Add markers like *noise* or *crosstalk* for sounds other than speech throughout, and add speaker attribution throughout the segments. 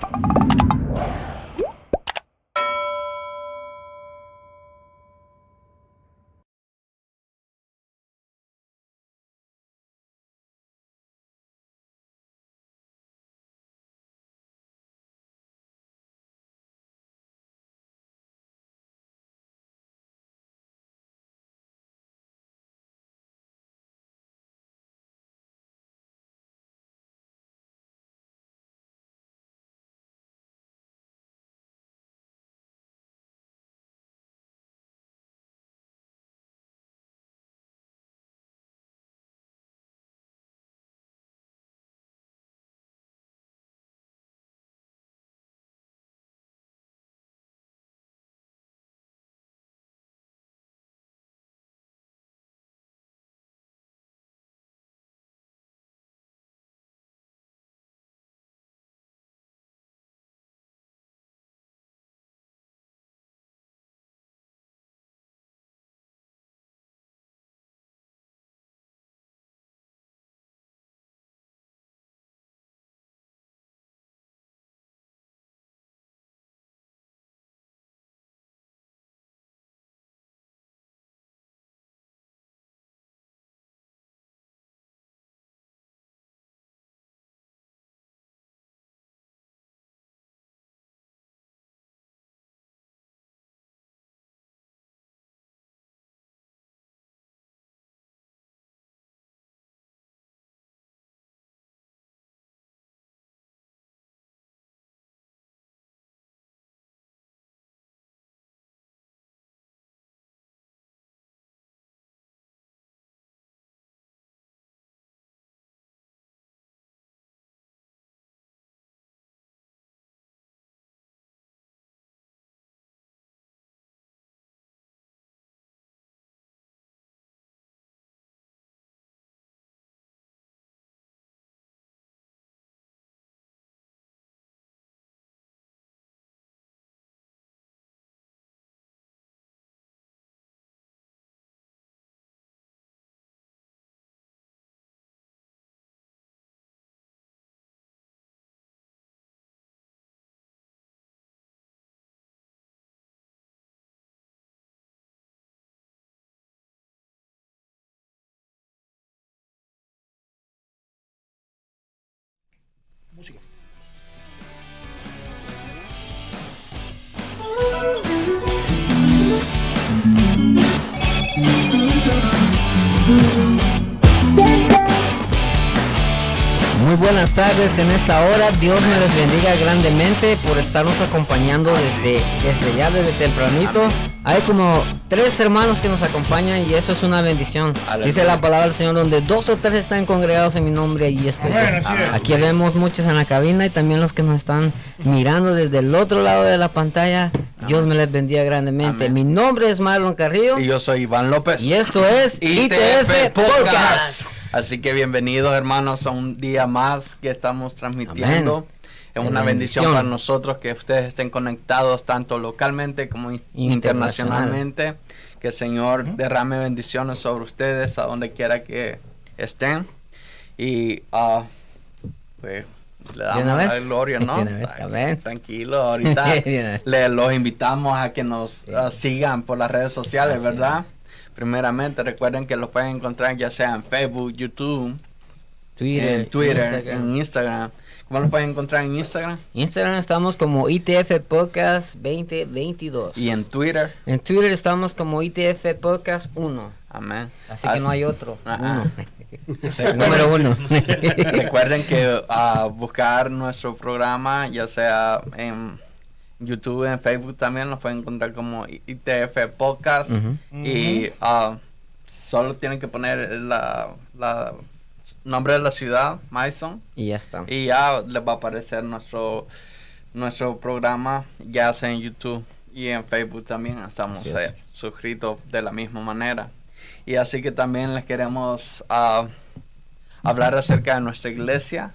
Speaker 1: Fuck. Muy buenas tardes en esta hora. Dios me les bendiga grandemente por estarnos acompañando desde, desde ya, desde tempranito. Hay como tres hermanos que nos acompañan y eso es una bendición. Dice la palabra del Señor, donde dos o tres están congregados en mi nombre, y estoy. Aquí vemos muchos en la cabina y también los que nos están mirando desde el otro lado de la pantalla. Dios me les bendiga grandemente. Mi nombre es Marlon Carrillo.
Speaker 2: Y yo soy Iván López.
Speaker 1: Y esto es ITF, Podcast.
Speaker 2: Así que bienvenidos hermanos a un día más que estamos transmitiendo una bendición. para nosotros que ustedes estén conectados tanto localmente como internacionalmente. Que el Señor derrame bendiciones sobre ustedes a donde quiera que estén. Y ah, pues, le damos gloria, *laughs* ¿no? tranquilo, *laughs* ahorita le, los invitamos a que nos ah, sigan por las redes sociales, ¿verdad? Primeramente, recuerden que los pueden encontrar ya sea en Facebook, YouTube, Twitter, en Twitter,
Speaker 1: en
Speaker 2: Instagram.
Speaker 1: ¿Cómo lo pueden encontrar en Instagram? Instagram estamos como ITF Podcast 2022.
Speaker 2: ¿Y en Twitter?
Speaker 1: En Twitter estamos como ITF Podcast 1. Amén. Así, que no hay otro.
Speaker 2: Ah, ah. *laughs* *laughs* Número uno. Recuerden que a ah, buscar nuestro programa, ya sea en YouTube, en Facebook también, nos pueden encontrar como ITF Podcast. Y solo tienen que poner la nombre de la ciudad, Mason. Y ya está. Y ya les va a aparecer nuestro, nuestro programa, ya sea en YouTube y en Facebook también estamos eh, suscritos de la misma manera. Y así que también les queremos ah, hablar acerca de nuestra iglesia,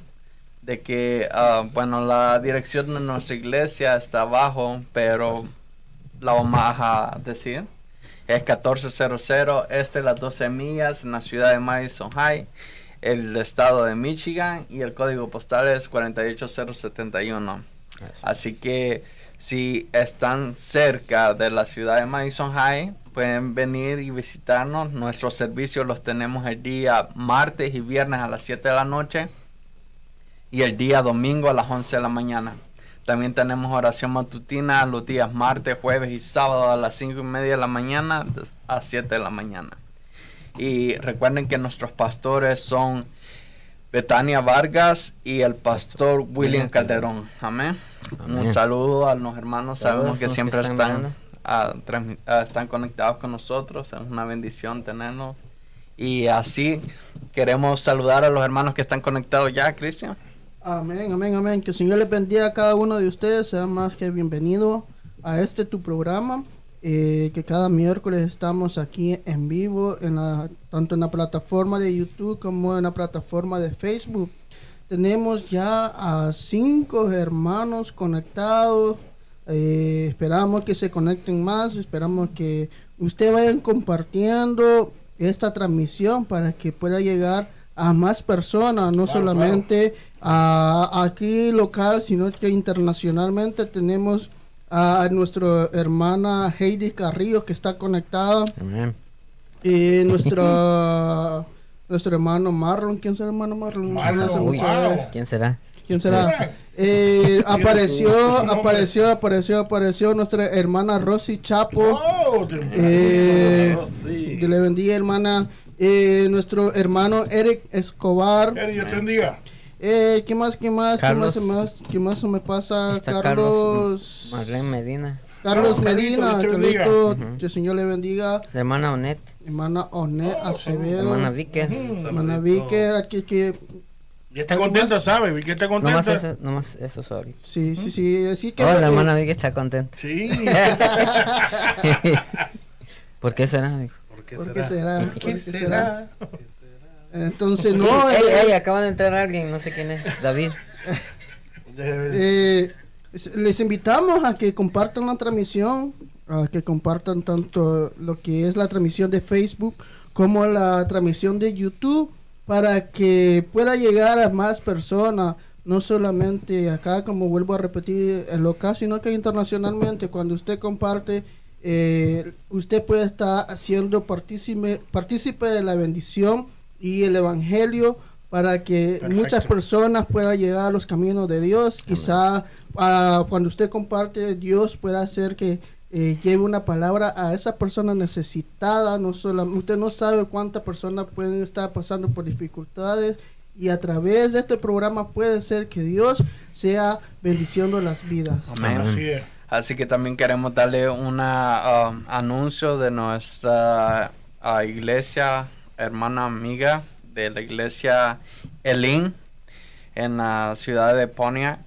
Speaker 2: de que, ah, bueno, la dirección de nuestra iglesia está abajo, pero la vamos a decir. Es 1400 Este Las 12 Millas en la ciudad de Mason High el estado de Michigan y el código postal es 48071. Así, que si están cerca de la ciudad de Madison High, pueden venir y visitarnos. Nuestros servicios los tenemos el día martes y viernes a las 7 de la noche y el día domingo a las 11 de la mañana. También tenemos oración matutina los días martes, jueves y sábado a las 5 y media de la mañana a 7 de la mañana. Y recuerden que nuestros pastores son Betania Vargas y el pastor William Calderón. Amén. Un saludo a los hermanos. Sabemos que siempre están, conectados con nosotros. Es una bendición tenernos. Y así queremos saludar a los hermanos que están conectados ya, Cristian.
Speaker 3: Amén, amén, amén. Que el Señor les bendiga a cada uno de ustedes. Sea más que bienvenido a este tu programa. Eh, que cada miércoles estamos aquí en vivo, en la, tanto en la plataforma de YouTube como en la plataforma de Facebook. Tenemos ya a cinco hermanos conectados. Eh, esperamos que se conecten más, esperamos que ustedes vayan compartiendo esta transmisión para que pueda llegar a más personas, no solamente A, aquí local, sino que internacionalmente tenemos a nuestra hermana Heidi Carrillo que está conectada. Y nuestro *laughs* nuestro hermano Marlon, ¿quién será hermano
Speaker 1: Marlon?
Speaker 3: ¿Quién será? Eh, *laughs* apareció, apareció, apareció, apareció nuestra hermana Rosy Chapo. Yo oh, eh, le bendiga, hermana. Eh, nuestro hermano Eric Escobar. Eric, te eh, ¿Qué más, qué más, qué más, qué más, me pasa? Carlos, Carlos Marlene
Speaker 1: Medina.
Speaker 3: Carlos Medina, que el Señor le bendiga.
Speaker 1: La hermana Onet.
Speaker 3: Hermana Onet
Speaker 1: oh, Acevedo. Hermana
Speaker 3: Vicker. Hermana Vicker, aquí que...
Speaker 4: Ya está contenta, ¿sabe? Vique está contenta.
Speaker 1: Nomás eso, nomás eso sorry.
Speaker 3: Sí, sí, sí. sí.
Speaker 1: que oh, la hermana Vicky está contenta.
Speaker 4: Sí.
Speaker 1: *laughs* ¿Por qué será?
Speaker 3: ¿Por qué será? ¿Por qué será? ¿Por qué será? Entonces,
Speaker 1: no. ey, eh, eh. acaban de entrar alguien, no sé quién es, David. *laughs*
Speaker 3: Eh, les invitamos a que compartan la transmisión, a que compartan tanto lo que es la transmisión de Facebook como la transmisión de YouTube para que pueda llegar a más personas, no solamente acá, como vuelvo a repetir, en local, sino que internacionalmente, cuando usted comparte, usted puede estar haciendo partícipe de la bendición y el Evangelio para que muchas personas puedan llegar a los caminos de Dios. Quizá ah, cuando usted comparte, Dios pueda hacer que eh, lleve una palabra a esa persona necesitada. No solo, usted no sabe cuántas personas pueden estar pasando por dificultades y a través de este programa puede ser que Dios sea bendiciendo las vidas.
Speaker 2: Así, que también queremos darle un um, anuncio de nuestra ah, iglesia hermana amiga de la iglesia Elín en la ciudad de Pontiac,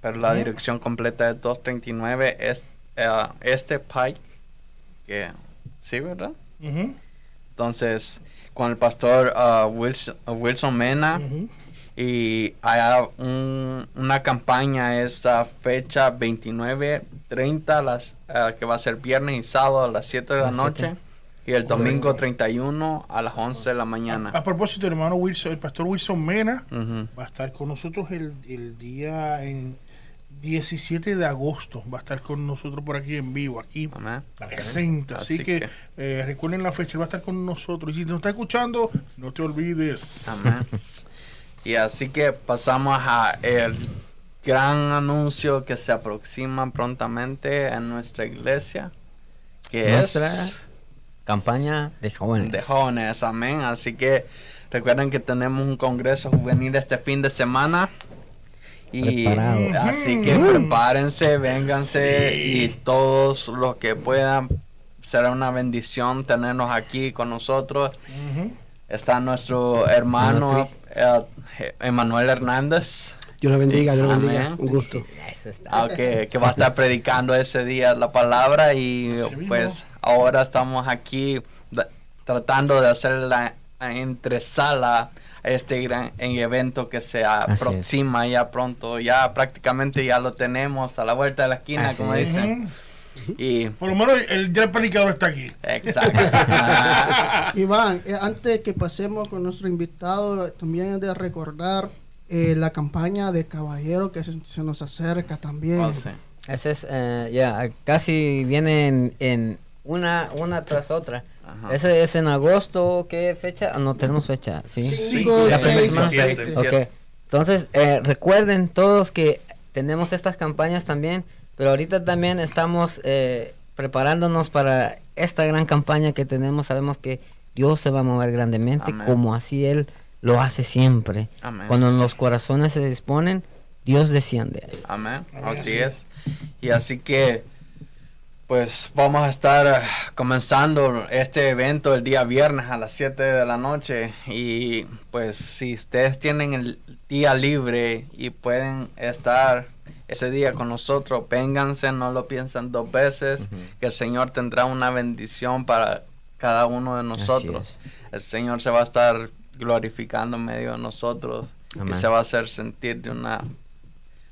Speaker 2: pero la dirección completa es 239 eh, Este Pike, que sí, ¿verdad? Entonces, con el pastor ah, Wilson, Mena. Y hay una campaña esta fecha 29, 30, las, ah, que va a ser viernes y sábado a las 7 de la noche y el domingo 31 a las 11 de la mañana.
Speaker 4: A, propósito, hermano Wilson, el pastor Wilson Mena va a estar con nosotros el, día en 17 de agosto. Va a estar con nosotros por aquí en vivo, aquí Así, que, eh, recuerden la fecha, va a estar con nosotros. Y si nos está escuchando, no te olvides.
Speaker 2: Amén. Y así que pasamos a el gran anuncio que se aproxima prontamente en nuestra iglesia, que es Campaña de jóvenes. De jóvenes, amén. Así que recuerden que tenemos un congreso juvenil este fin de semana. Y así que prepárense, vénganse y todos los que puedan. Será una bendición tenernos aquí con nosotros. Está nuestro hermano eh, eh, Emanuel Hernández.
Speaker 3: Yo lo bendiga, Dios lo bendiga. Un gusto.
Speaker 2: Ah, que va a estar predicando ese día la palabra y pues Ahora estamos aquí tratando de hacer la entresala a este gran evento que se aproxima ya pronto. Ya prácticamente ya lo tenemos a la vuelta de la esquina, como
Speaker 4: dicen. Y, Por lo menos el ya está aquí.
Speaker 3: Exacto. *laughs* Iván, eh, antes que pasemos con nuestro invitado, también es de recordar eh, la campaña de caballero que se, nos acerca también. Oh,
Speaker 1: Ese es, eh, ya, casi viene en una, una tras otra. Ese es en agosto, ¿qué fecha? Ah, no tenemos fecha, ¿sí? la primera semana. Entonces, eh, recuerden todos que tenemos estas campañas también, pero ahorita también estamos eh, preparándonos para esta gran campaña que tenemos. Sabemos que Dios se va a mover grandemente, como así Él lo hace siempre. Amén. Cuando los corazones se disponen, Dios desciende.
Speaker 2: Amén, así es. Y así que pues vamos a estar eh, comenzando este evento el día viernes a las 7 de la noche y pues si ustedes tienen el día libre y pueden estar ese día con nosotros, vénganse, no lo piensen dos veces, que el Señor tendrá una bendición para cada uno de nosotros. El Señor se va a estar glorificando en medio de nosotros y se va a hacer sentir de una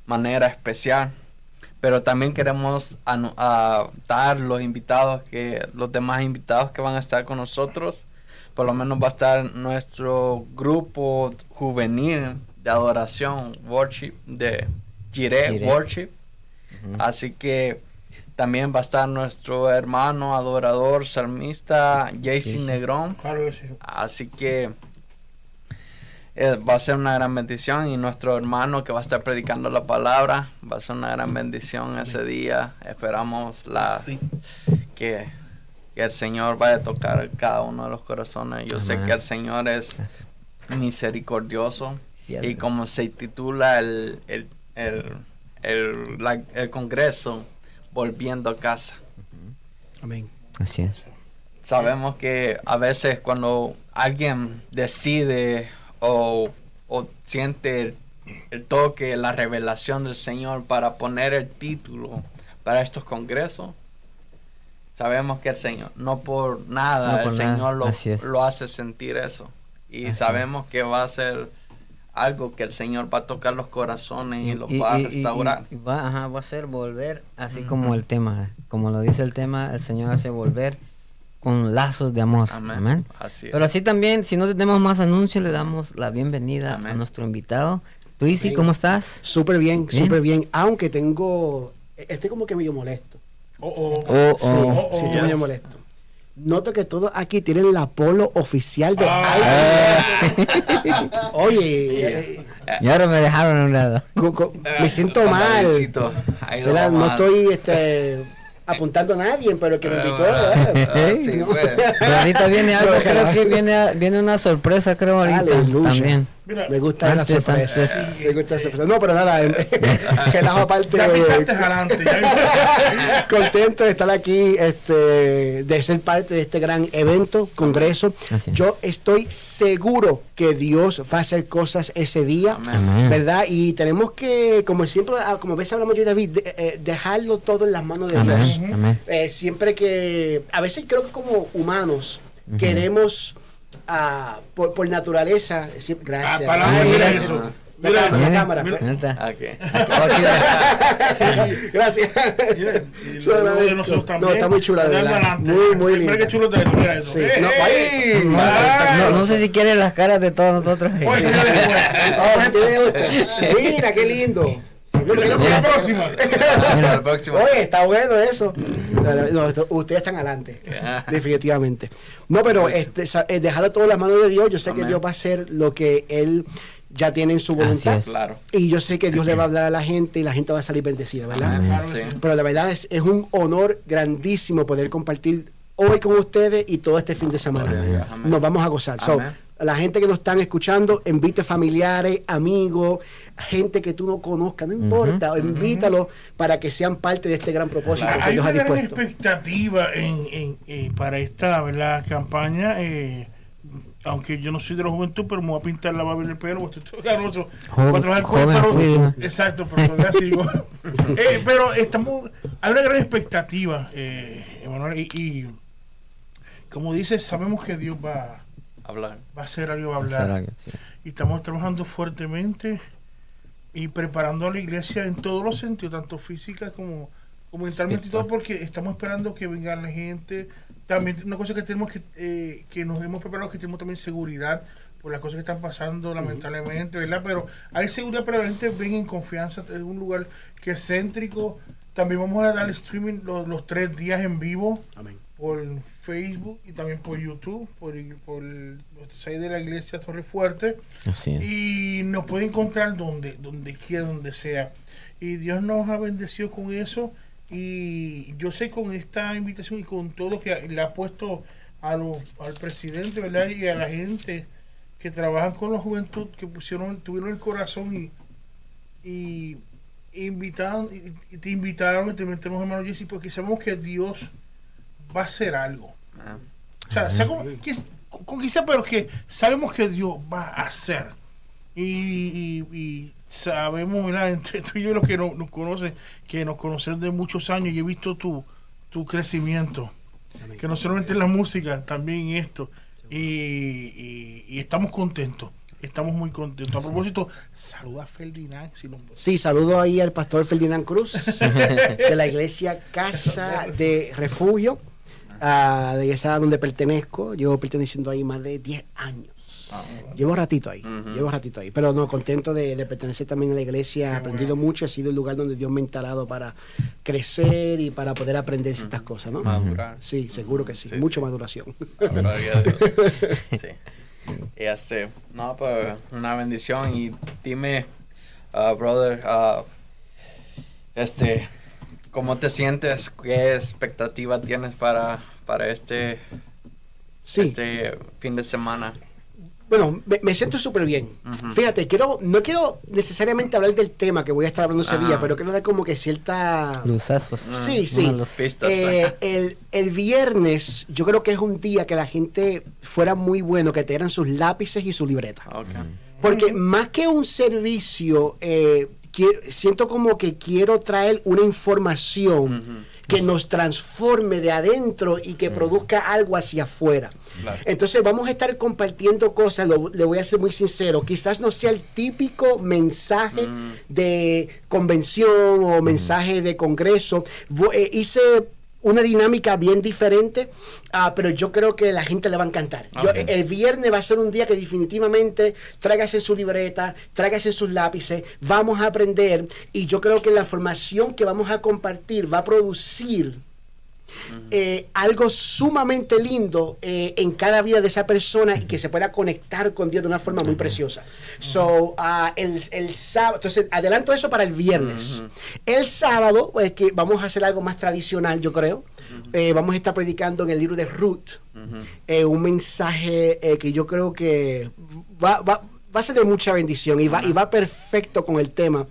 Speaker 2: manera especial pero también queremos a, dar los invitados que los demás invitados que van a estar con nosotros por lo menos va a estar nuestro grupo juvenil de adoración worship de Jiré worship así que también va a estar nuestro hermano adorador salmista Jason Negrón así que eh, va a ser una gran bendición y nuestro hermano que va a estar predicando la palabra va a ser una gran bendición ese día. Esperamos la que, el Señor vaya a tocar cada uno de los corazones. Yo sé que el Señor es misericordioso y como se titula el, el, el, el congreso, volviendo a casa. Amén. Así es. Sabemos que a veces cuando alguien decide o, siente el, toque, la revelación del Señor para poner el título para estos congresos, sabemos que el Señor, no por nada, el Señor Lo, lo, hace sentir eso. Y sabemos que va a ser algo que el Señor va a tocar los corazones y, los va a restaurar.
Speaker 1: va, a ser volver, así como el tema, como lo dice el tema, el Señor hace volver con lazos de amor. Pero así también, si no tenemos más anuncios, le damos la bienvenida a nuestro invitado. Luisi, ¿cómo estás?
Speaker 5: Súper bien, súper bien. Aunque tengo, estoy como que medio molesto. Oh, oh, oh. oh. Sí, oh, oh. estoy medio molesto. Noto que todos aquí tienen la polo oficial de
Speaker 1: ah. *laughs* Oye, eh, y ahora me dejaron a un lado.
Speaker 5: me eh, siento mal. No estoy este apuntando a nadie, pero que me
Speaker 1: invitó... Ah, ahorita viene algo, creo que viene, viene una sorpresa, creo, ahorita también.
Speaker 5: Me gusta la sorpresa. Me gusta la sorpresa. No, pero nada, *laughs* *laughs* quedamos aparte. *laughs* contento de estar aquí, este, de ser parte de este gran evento, congreso. Yo estoy seguro que Dios va a hacer cosas ese día, ¿verdad? Y tenemos que, como siempre, ah, como ves hablamos yo y David, eh, dejarlo todo en las manos de Dios. Eh, siempre que, a veces creo que como humanos queremos por, naturaleza.
Speaker 4: Gracias. mira
Speaker 5: cámara, ah, *laughs* ah, Gracias. No, está muy
Speaker 1: chula, Muy, muy linda. chulo te mira eso. Eh, eh, eh, no, sé si quieren las caras de todos nosotros.
Speaker 5: *laughs* Pues. Oh, mira, qué lindo. *laughs* Mira, la próxima.
Speaker 4: Oye,
Speaker 5: está bueno eso. ustedes están adelante, *laughs* definitivamente. No, pero este, eh, dejarlo todo en las manos de Dios, yo sé que Dios va a hacer lo que Él ya tiene en su voluntad. Y yo sé que Dios le va a hablar a la gente y la gente va a salir bendecida, ¿verdad? Pero la verdad es, es un honor grandísimo poder compartir hoy con ustedes y todo este fin de semana. Nos vamos a gozar. la gente que nos están escuchando, invite familiares, amigos, gente que tú no conozcas, no importa, invítalo para que sean parte de este gran propósito
Speaker 4: hay una gran expectativa en, eh, para esta campaña. Eh, aunque yo no soy de la juventud, pero me voy a pintar la barba y el pelo, estoy ganoso. exacto, pero *laughs* eh, pero estamos, hay una gran expectativa, eh, Emanuel, y, como dices, sabemos que Dios va, hablar. va a hacer algo, va a hablar. Y estamos trabajando fuertemente y preparando a la iglesia en todos los sentidos, tanto física como, mentalmente y todo, porque estamos esperando que venga la gente. También una cosa que tenemos que, eh, que nos hemos preparado, que tenemos también seguridad por las cosas que están pasando, lamentablemente, ¿verdad? Pero hay seguridad, para la gente ven en confianza, es un lugar que es céntrico. También vamos a dar el streaming los tres días en vivo. Amén por Facebook y también por YouTube, por, por site de la iglesia Torre Fuerte. Y nos puede encontrar donde, donde quiera, donde sea. Y Dios nos ha bendecido con eso. Y yo sé con esta invitación y con todo lo que le ha puesto a al presidente ¿verdad? y a la gente que trabajan con la juventud, que pusieron, tuvieron el corazón y, y invitaron, y, te invitaron, y te metemos hermano Jesse, porque sabemos que Dios va a ser algo. Ah. O sea, sea ah. conquista, pero que sabemos que Dios va a hacer. Y, sabemos, mira, *laughs* entre tú y yo, los que nos conocen, que nos conocen de muchos años y he visto tu, tu crecimiento. Que no solamente en la música, también esto. Y, estamos contentos. Estamos muy contentos. A propósito, saluda a Ferdinand. Si
Speaker 5: Sí, saludo ahí al pastor Ferdinand Cruz *laughs* de la iglesia Casa de Refugio Ah, de esa donde pertenezco. Llevo perteneciendo ahí más de 10 años. Ah, llevo ratito ahí, llevo ratito ahí, pero no, contento de, pertenecer también a la iglesia, he aprendido mucho, ha sido el lugar donde Dios me ha instalado para crecer y para poder aprender estas cosas, ¿no? Madurar. Sí, seguro que sí, mucho maduración. *laughs*
Speaker 2: sí. no, pero pues, una bendición y dime, uh, brother, este, ¿Cómo te sientes? ¿Qué expectativa tienes para, para este, este fin de semana?
Speaker 5: Bueno, me, siento súper bien. Fíjate, quiero, no quiero necesariamente hablar del tema que voy a estar hablando ese día, pero quiero dar como que cierta... Luzazos. Mm, sí, sí. pistas. Eh, el, viernes yo creo que es un día que la gente fuera muy bueno, que te dieran sus lápices y su libreta. Porque más que un servicio... Eh, siento como que quiero traer una información que nos transforme de adentro y que produzca algo hacia afuera. Entonces vamos a estar compartiendo cosas, le voy a ser muy sincero, quizás no sea el típico mensaje de convención o mensaje de congreso. Eh, hice una dinámica bien diferente, ah, pero yo creo que la gente le va a encantar. el viernes va a ser un día que definitivamente tráigase su libreta, tráigase sus lápices, vamos a aprender y yo creo que la formación que vamos a compartir va a producir eh, algo sumamente lindo eh, en cada vida de esa persona y que se pueda conectar con Dios de una forma muy preciosa. So, ah, el, sábado, entonces adelanto eso para el viernes. El sábado, pues que vamos a hacer algo más tradicional, yo creo. Eh, vamos a estar predicando en el libro de Ruth un mensaje que yo creo que va, a ser de mucha bendición y va, y va perfecto con el tema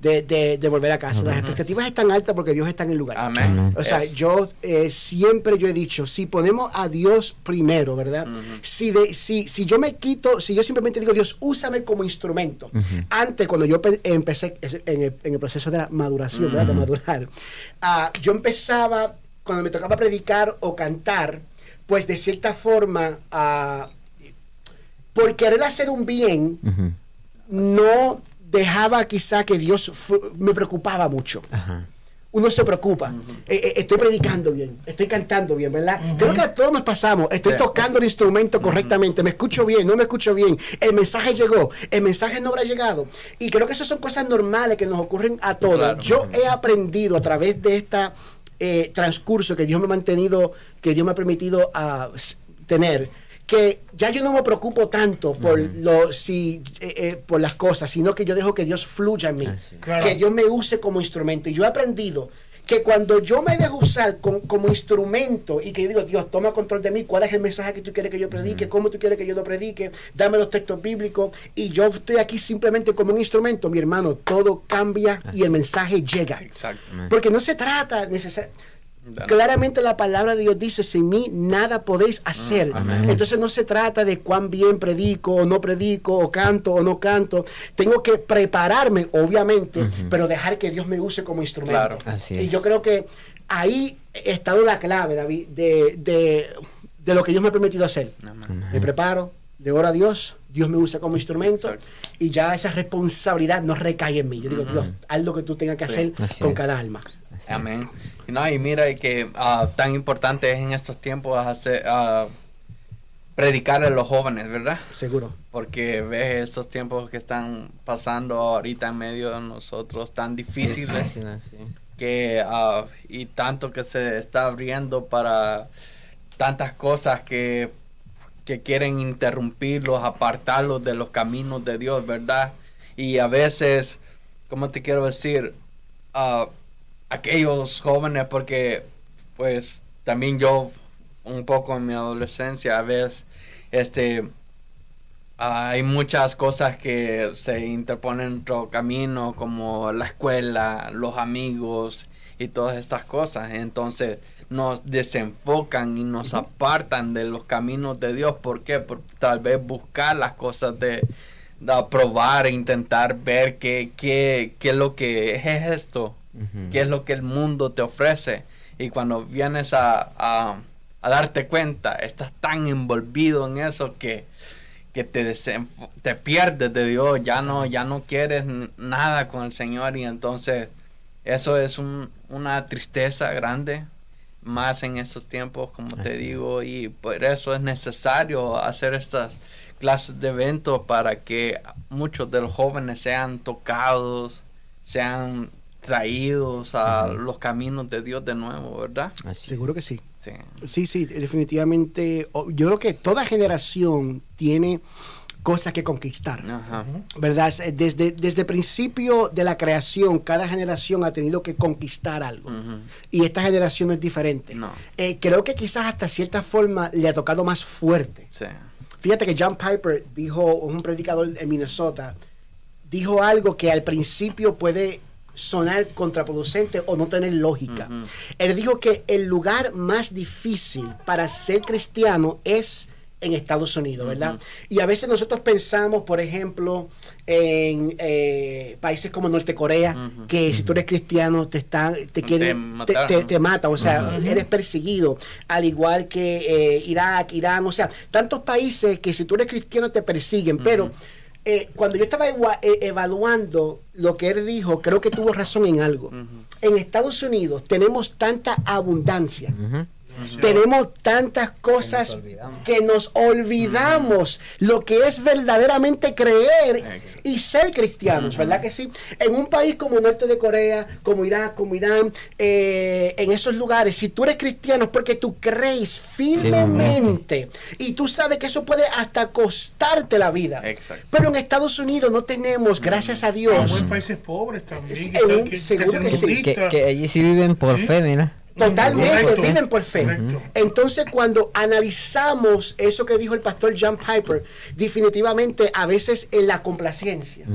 Speaker 5: de, volver a casa. Las expectativas están altas porque Dios está en el lugar. O sea, yo eh, siempre yo he dicho, si ponemos a Dios primero, ¿verdad? si, si, si yo me quito, si yo simplemente digo, Dios, úsame como instrumento. Antes, cuando yo empecé en el, proceso de la maduración, ¿verdad? De madurar, ah, yo empezaba, cuando me tocaba predicar o cantar, pues de cierta forma, ah, por querer hacer un bien, no dejaba quizá que Dios me preocupaba mucho. Uno se preocupa. Eh, eh, estoy predicando bien, estoy cantando bien, ¿verdad? Creo que a todos nos pasamos. Estoy tocando el instrumento correctamente, me escucho bien, no me escucho bien. El mensaje llegó, el mensaje no habrá llegado. Y creo que esas son cosas normales que nos ocurren a todos. Yo he aprendido a través de este transcurso que Dios me ha mantenido, que Dios me ha permitido ah, tener que ya yo no me preocupo tanto por eh, eh, por las cosas, sino que yo dejo que Dios fluya en mí, ah, que Dios me use como instrumento. Y yo he aprendido que cuando yo me dejo usar como instrumento y que yo digo, Dios, toma control de mí, cuál es el mensaje que tú quieres que yo predique, cómo tú quieres que yo lo predique, dame los textos bíblicos y yo estoy aquí simplemente como un instrumento, mi hermano, todo cambia ah. y el mensaje llega. Porque no se trata necesariamente Claramente la palabra de Dios dice, sin mí nada podéis ah, hacer. Entonces no se trata de cuán bien predico o no predico, o canto o no canto. Tengo que prepararme, obviamente, pero dejar que Dios me use como instrumento. y yo creo que ahí está la clave, David, de, lo que Dios me ha permitido hacer. Me preparo, de oro a Dios, Dios me usa como instrumento y ya esa responsabilidad no recae en mí. Yo digo, Dios, haz lo que tú tengas que hacer con cada alma.
Speaker 2: Amén. No, y mira, que ah, tan importante es en estos tiempos hacer, ah, predicarle a los jóvenes, ¿verdad? Seguro. Porque ves estos tiempos que están pasando ahorita en medio de nosotros, tan difíciles, sí, que ah, y tanto que se está abriendo para tantas cosas que, quieren interrumpirlos, apartarlos de los caminos de Dios, ¿verdad? Y a veces, ¿cómo te quiero decir? aquellos jóvenes porque pues también yo un poco en mi adolescencia a veces este hay muchas cosas que se interponen en nuestro camino como la escuela los amigos y todas estas cosas entonces nos desenfocan y nos apartan de los caminos de Dios ¿por qué? tal vez buscar las cosas de, probar probar intentar ver qué, qué, qué es lo que es esto qué es lo que el mundo te ofrece. Y cuando vienes a, a, darte cuenta, estás tan envolvido en eso que, que te, te pierdes de Dios, ya no, ya no quieres nada con el Señor y entonces eso es una tristeza grande, más en estos tiempos, como te digo, y por eso es necesario hacer estas clases de eventos para que muchos de los jóvenes sean tocados, sean traídos a los caminos de Dios de nuevo, ¿verdad?
Speaker 5: Seguro que sí. sí. Sí, definitivamente. Yo creo que toda generación tiene cosas que conquistar, ¿verdad? Eh, desde, desde el principio de la creación, cada generación ha tenido que conquistar algo. Y esta generación es diferente. Eh, creo que quizás hasta cierta forma le ha tocado más fuerte. Fíjate que John Piper dijo, un predicador en Minnesota, dijo algo que al principio puede sonar contraproducente o no tener lógica. Él dijo que el lugar más difícil para ser cristiano es en Estados Unidos, ¿verdad? Y a veces nosotros pensamos, por ejemplo, en eh, países como Norte Corea, que si tú eres cristiano te están, te quieren, te, matan, o sea, eres perseguido, al igual que eh, Irak, Irán, o sea, tantos países que si tú eres cristiano te persiguen, pero eh, cuando yo estaba eh, evaluando lo que él dijo, creo que tuvo razón en algo. En Estados Unidos tenemos tanta abundancia. Tenemos tantas cosas que nos olvidamos, lo que es verdaderamente creer y ser cristianos, ¿verdad que sí? En un país como norte de Corea, como Irak, como Irán, eh, en esos lugares, si tú eres cristiano porque tú crees firmemente y tú sabes que eso puede hasta costarte la vida. Pero en Estados Unidos no tenemos, gracias a Dios.
Speaker 4: En países pobres
Speaker 1: también.
Speaker 4: Que, seguro sí.
Speaker 1: que allí sí viven por
Speaker 5: fe,
Speaker 1: mira.
Speaker 5: Totalmente, viven por fe. Entonces, cuando analizamos eso que dijo el pastor John Piper, definitivamente a veces en la complacencia,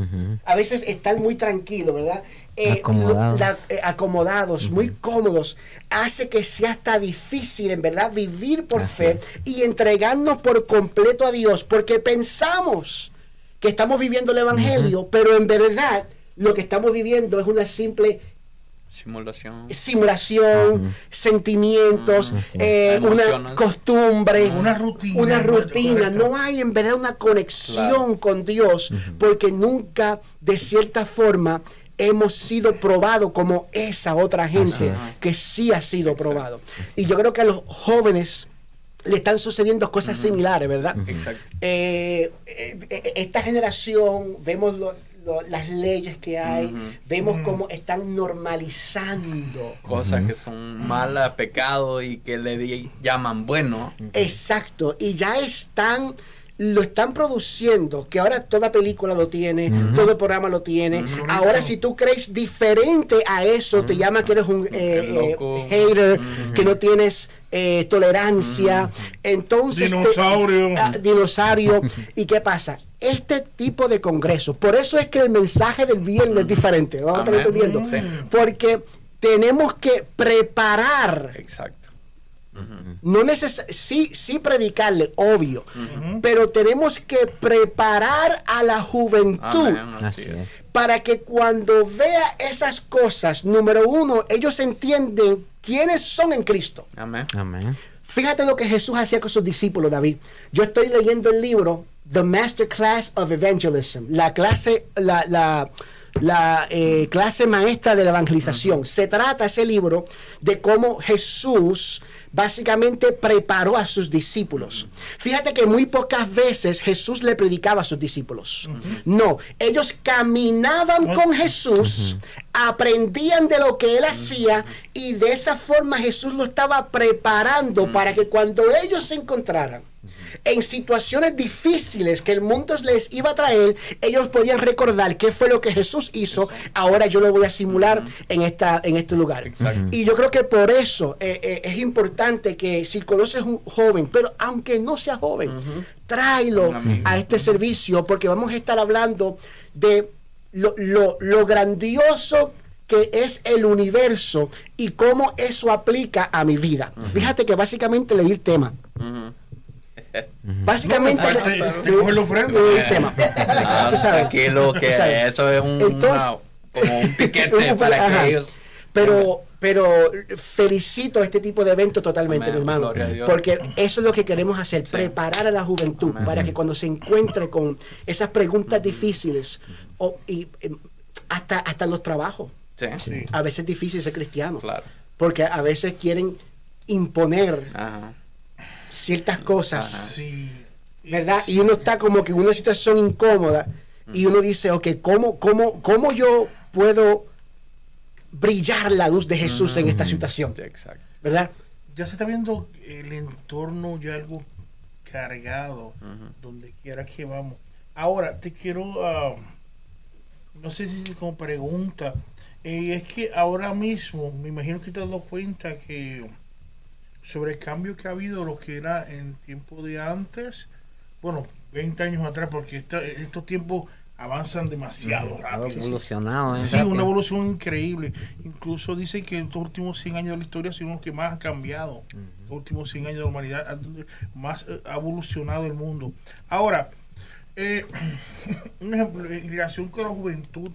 Speaker 5: a veces estar muy tranquilo, ¿verdad? Eh, acomodados, eh, muy cómodos, hace que sea hasta difícil, en verdad, vivir por fe y entregarnos por completo a Dios, porque pensamos que estamos viviendo el Evangelio, pero en verdad lo que estamos viviendo es una simple
Speaker 2: Simulación.
Speaker 5: Simulación, sentimientos, eh, una costumbre, una rutina. Una rutina. No hay en verdad una conexión con Dios, porque nunca, de cierta forma, hemos sido probados como esa otra gente que sí ha sido probado. Y yo creo que a los jóvenes le están sucediendo cosas similares, ¿verdad? Exacto. Eh, eh, esta generación, vemos lo, las leyes que hay, vemos mm. cómo están normalizando.
Speaker 2: Cosas que son malas, pecado y que le llaman bueno.
Speaker 5: Exacto, y ya están lo están produciendo, que ahora toda película lo tiene, todo programa lo tiene. Ahora si tú crees diferente a eso, te llama que eres un eh, hater, que no tienes eh, tolerancia. Entonces...
Speaker 4: Dinosaurio.
Speaker 5: Ah, dinosaurio. *laughs* ¿Y qué pasa? este tipo de congreso Por eso es que el mensaje del viernes es mm. diferente. Vamos entendiendo. Porque tenemos que preparar. Exacto. No neces sí, sí predicarle, obvio, pero tenemos que preparar a la juventud para que cuando vea esas cosas, número uno, ellos entienden quiénes son en Cristo. Amén. Fíjate lo que Jesús hacía con sus discípulos, David. Yo estoy leyendo el libro The Master Class of Evangelism, la clase, la, eh, clase maestra de la evangelización. Se trata ese libro de cómo Jesús básicamente preparó a sus discípulos. Fíjate que muy pocas veces Jesús le predicaba a sus discípulos. No, ellos caminaban con Jesús, aprendían de lo que él hacía y de esa forma Jesús lo estaba preparando para que cuando ellos se encontraran, en situaciones difíciles que el mundo les iba a traer, ellos podían recordar qué fue lo que Jesús hizo, ahora yo lo voy a simular en, esta, en este lugar. Y yo creo que por eso eh, eh, es importante que si conoces un joven, pero aunque no sea joven, tráelo a este servicio porque vamos a estar hablando de lo, grandioso que es el universo y cómo eso aplica a mi vida. Fíjate que básicamente leí el tema.
Speaker 2: Básicamente, Tranquilo, que eso es un, como un *laughs* piquete para
Speaker 5: Pero, pero felicito este tipo de eventos totalmente, mi hermano. Porque eso es lo que queremos hacer, preparar a la juventud para que cuando se encuentre con esas preguntas difíciles em, hasta, hasta los trabajos. A veces es difícil ser cristiano. Porque a veces quieren imponer ciertas cosas. ¿Verdad? Y uno está como que en una situación incómoda y uno dice, ok, ¿cómo, cómo, cómo yo puedo brillar la luz de Jesús en esta situación? Exacto. ¿Verdad?
Speaker 4: Ya se está viendo el entorno ya algo cargado, donde quiera que vamos. Ahora, te quiero, no sé si como pregunta, y eh, es que ahora mismo me imagino que te has dado cuenta que sobre el cambio que ha habido lo que era en tiempo de antes, bueno, 20 años atrás, porque estos tiempos avanzan demasiado rápido.
Speaker 1: Evolucionado,
Speaker 4: ¿eh? Sí, una evolución increíble. Incluso dicen que en estos últimos 100 años de la historia son los que más han cambiado. Los últimos 100 años de la humanidad, más eh, ha evolucionado el mundo. Ahora, eh, *clears throat* un ejemplo, en relación con la juventud,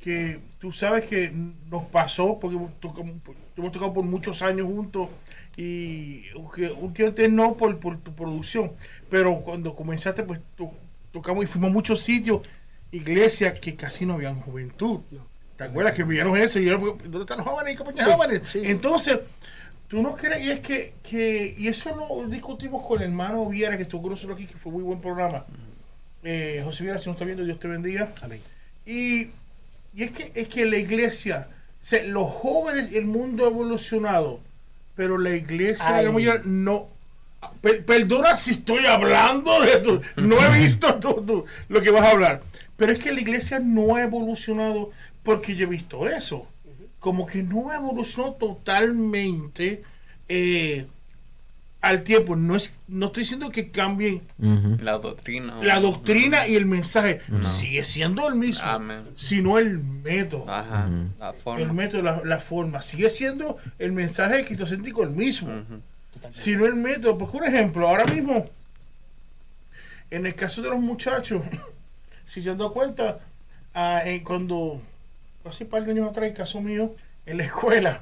Speaker 4: que tú sabes que nos pasó, porque hemos tocado por muchos años juntos y que últimamente no por, tu producción, pero cuando comenzaste pues tocamos y fuimos a muchos sitios, iglesias que casi no habían juventud. ¿Te acuerdas que vieron eso? Y pues, ¿Dónde están los jóvenes? Entonces, tú no crees, y que, que, y eso lo discutimos con el hermano Viera, que estuvo con nosotros aquí, que fue muy buen programa. Mm. Eh, José Viera, si no está viendo, Dios te bendiga. Y, y es que es que la iglesia, los jóvenes, el mundo ha evolucionado pero la iglesia no. perdona si estoy hablando de esto, No he visto lo que vas a hablar. Pero es que la iglesia no ha evolucionado porque yo he visto eso. Como que no ha evolucionado totalmente. Eh, al tiempo. No, es, no estoy diciendo que cambien
Speaker 2: la doctrina.
Speaker 4: La doctrina y el mensaje sigue siendo el mismo, sino el método. la forma. El método, la, forma. Sigue siendo el mensaje cristocéntrico el mismo, sino el método. por un ejemplo, ahora mismo, en el caso de los muchachos, *laughs* si se han dado cuenta, ah, eh, cuando hace un par de años atrás, el caso mío, en la escuela,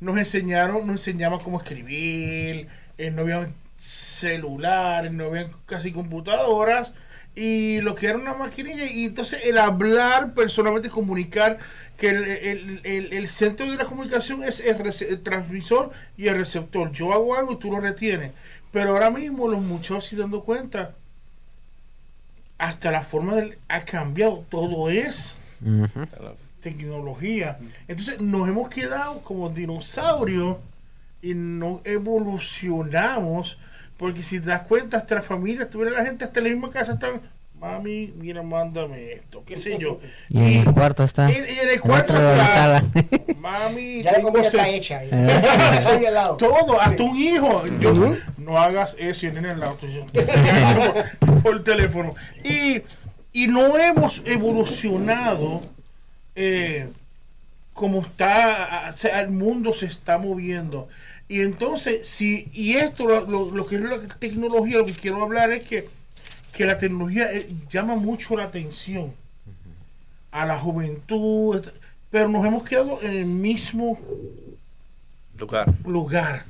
Speaker 4: nos enseñaron, nos enseñaban cómo escribir, eh, no había celulares, no había casi computadoras y lo que era una maquinilla. Y entonces el hablar personalmente, comunicar, que el, centro de la comunicación es el, transmisor y el receptor. Yo hago algo y tú lo retienes. Pero ahora mismo los muchachos se dando cuenta, hasta la forma del, ha cambiado, todo es tecnología. Entonces nos hemos quedado como dinosaurios y no evolucionamos, porque si te das cuenta, hasta la familia, estuviera la gente, hasta la misma casa están, mami, mira, mándame esto, qué sé yo. *laughs* Y, en el cuarto está. Y, en el cuarto está. Mami, está hecha. *laughs* todo, hasta un hijo. Yo, no hagas eso en el auto. *laughs* por, por, teléfono. Y, y no hemos evolucionado eh, como está, o sea, el mundo se está moviendo. Y entonces, si, y esto, lo, que es la tecnología, lo que quiero hablar es que, que la tecnología eh, llama mucho la atención a la juventud, pero nos hemos quedado en el mismo
Speaker 2: lugar.
Speaker 4: lugar.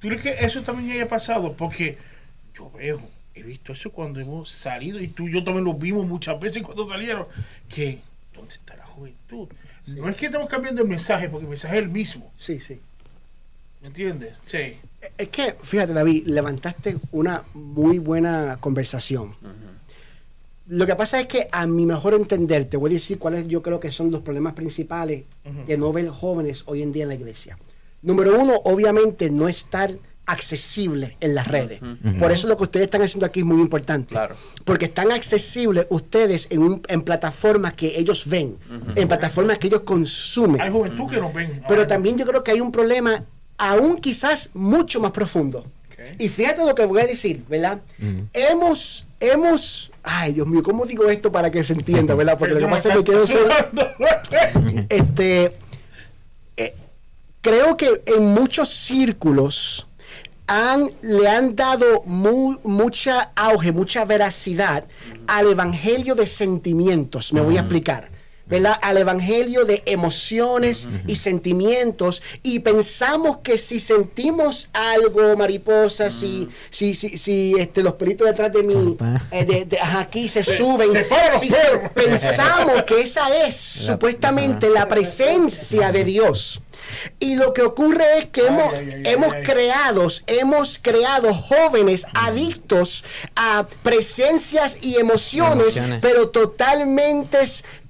Speaker 4: ¿Tú crees que eso también haya pasado? Porque yo veo, he visto eso cuando hemos salido, y tú y yo también lo vimos muchas veces cuando salieron, que ¿dónde está la juventud? No es que estamos cambiando el mensaje, porque el mensaje es el mismo. Sí, sí. ¿Me entiendes?
Speaker 5: Sí. Es que, fíjate, David, levantaste una muy buena conversación. Lo que pasa es que, a mi mejor entender, te voy a decir cuáles yo creo que son los problemas principales de no ver jóvenes hoy en día en la iglesia. Número uno, obviamente, no estar accesible en las redes. Por eso lo que ustedes están haciendo aquí es muy importante. Claro. Porque están accesibles ustedes en, plataformas que ellos ven, en plataformas que ellos consumen. Hay juventud que no ven. Pero también yo creo que hay un problema aún quizás mucho más profundo. Y fíjate lo que voy a decir, ¿verdad? Mm. Hemos, hemos, ay Dios mío, ¿cómo digo esto para que se entienda, ¿verdad? Porque lo que pasa es que quiero *laughs* este, eh, creo que en muchos círculos han, le han dado mucha auge, mucha veracidad mm. al Evangelio de sentimientos. Me voy a mm. explicar. ¿verdad? Al evangelio de emociones y sentimientos y pensamos que si sentimos algo, mariposa, si, mm. si, este, los pelitos detrás de mí, eh, aquí *laughs* se, suben, pensamos que esa es supuestamente la, presencia de Dios. Y lo que ocurre es que hemos, hemos creado, hemos creado jóvenes mm. adictos a presencias y emociones. pero totalmente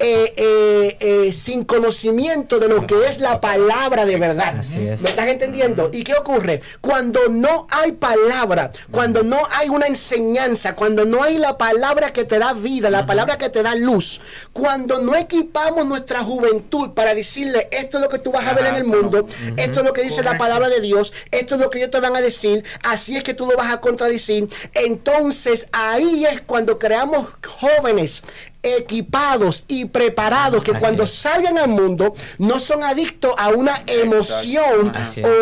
Speaker 5: eh, eh, eh, sin conocimiento de lo que es la palabra de verdad. ¿Me estás entendiendo? ¿Y qué ocurre? Cuando no hay palabra, cuando no hay una enseñanza, cuando no hay la palabra que te da vida, la palabra que te da luz, cuando no equipamos nuestra juventud para decirle esto es lo que tú vas a ver en el mundo, esto es lo que dice la palabra de Dios, esto es lo que ellos te van a decir, así es que tú lo vas a contradecir, entonces ahí es cuando creamos jóvenes equipados y preparados, ah, que cuando salgan al mundo no son adictos a una emoción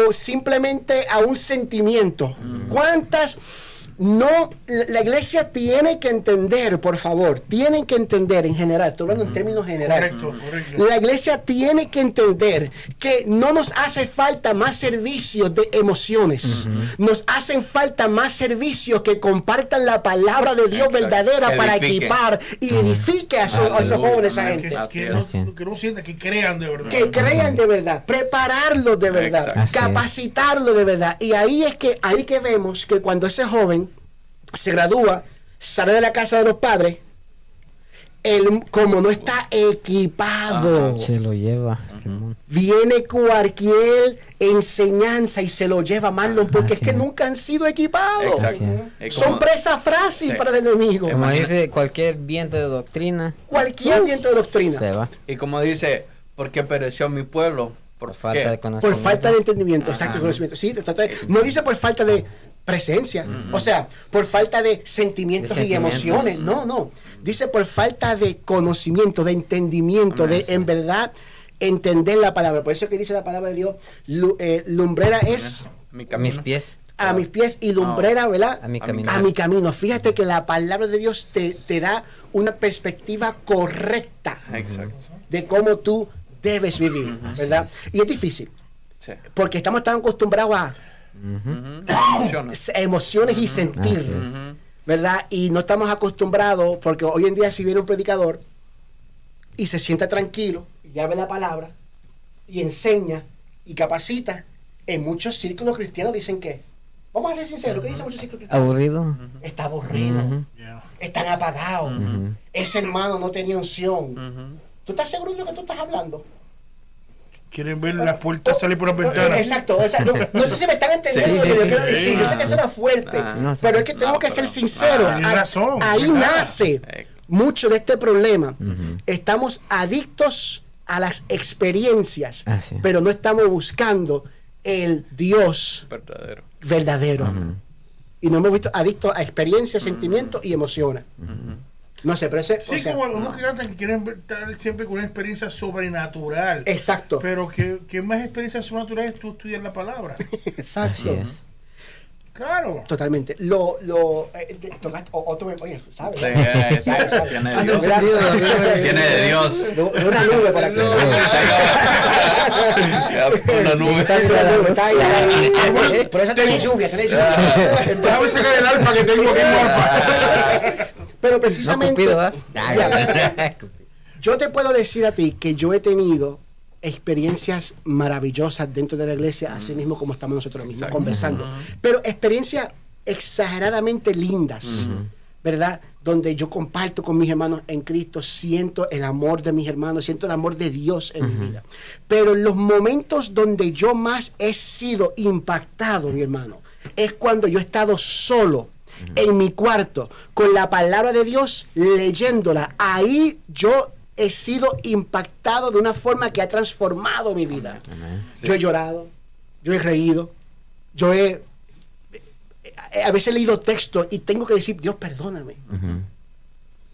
Speaker 5: o simplemente a un sentimiento. Mm. ¿Cuántas no, la iglesia tiene que entender, por favor, tienen que entender en general, estoy hablando en términos generales. La iglesia tiene que entender que no nos hace falta más servicios de emociones, nos hacen falta más servicios que compartan la palabra de Dios verdadera para equipar y edifique a, esos jóvenes, a gente. Que, no, que crean de verdad. Que crean de verdad, prepararlos de verdad, capacitarlos de verdad. Y ahí es que, ahí que vemos que cuando ese joven se gradúa, sale de la casa de los padres, como no está equipado, ah, se lo lleva. Viene cualquier enseñanza y se lo lleva Marlon ah, porque es que nunca han sido equipados. Son presas frágiles para el enemigo.
Speaker 6: Como dice cualquier viento de doctrina.
Speaker 5: Cualquier viento de doctrina.
Speaker 2: Y como dice, porque pereció mi pueblo.
Speaker 5: Por, falta de conocimiento. Por falta de entendimiento, exacto, conocimiento. Sí, no dice por falta de, presencia. O sea, por falta de sentimientos, y emociones. No, no. Dice por falta de conocimiento, de entendimiento, de en verdad entender la palabra. Por eso que dice la palabra de Dios, eh, lumbrera es... a mis pies y lumbrera, ¿verdad? A mi, camino. a mi camino. Fíjate que la palabra de Dios te, te da una perspectiva correcta de cómo tú debes vivir, ¿verdad? Y es difícil. Porque estamos tan acostumbrados a emociones, y sentir, ¿verdad? Y no estamos acostumbrados, porque hoy en día si viene un predicador y se sienta tranquilo, y abre la palabra, y enseña, y capacita, en muchos círculos cristianos dicen que Vamos a ser
Speaker 6: sinceros, ¿qué dicen muchos círculos cristianos? Aburrido.
Speaker 5: Está aburrido. Están apagados. Ese hermano no tenía unción. ¿Tú estás seguro de lo que tú estás hablando?
Speaker 4: Quieren ver las puertas salir por las eh, ventanas. Exacto, exacto. No, sé si me están entendiendo lo
Speaker 5: que yo quiero decir. yo sé que suena fuerte, ah, pero es que tengo que ser sincero. Ah, razón, ahí nace mucho de este problema. Estamos adictos a las experiencias, ah, pero no estamos buscando el Dios verdadero. verdadero. Y nos hemos visto adictos a experiencias, sentimientos y emociones. No sé, pero ese. Sí, como algunos
Speaker 4: que cantan que quieren estar siempre con una experiencia sobrenatural.
Speaker 5: Exacto.
Speaker 4: Pero que, más experiencia sobrenatural es tú estudiar la palabra. *laughs* Exacto. Claro.
Speaker 5: Totalmente. Lo, lo, eh, te, oye, ¿sabes? Sí, eh, ¿sabes? Tiene Tiene de Dios. Tiene de Dios. Una nube por aquí. Una nube. Está una nube. Está ahí. Ah, eh, por eso tiene lluvia, tiene ah. lluvia. Déjame sacar el alfa que tengo que morpa. Pero precisamente. ¿eh? *laughs* Yo te puedo decir a ti que yo he tenido experiencias maravillosas dentro de la iglesia, mm. así mismo como estamos nosotros mismos conversando, pero experiencias exageradamente lindas, ¿verdad? Donde yo comparto con mis hermanos en Cristo, siento el amor de mis hermanos, siento el amor de Dios en mi vida. Pero los momentos donde yo más he sido impactado, mi hermano, es cuando yo he estado solo en mi cuarto con la palabra de Dios, leyéndola. Ahí yo he sido impactado de una forma que ha transformado mi vida. Yo he llorado, yo he reído, yo he... A veces he leído textos y tengo que decir, Dios, perdóname.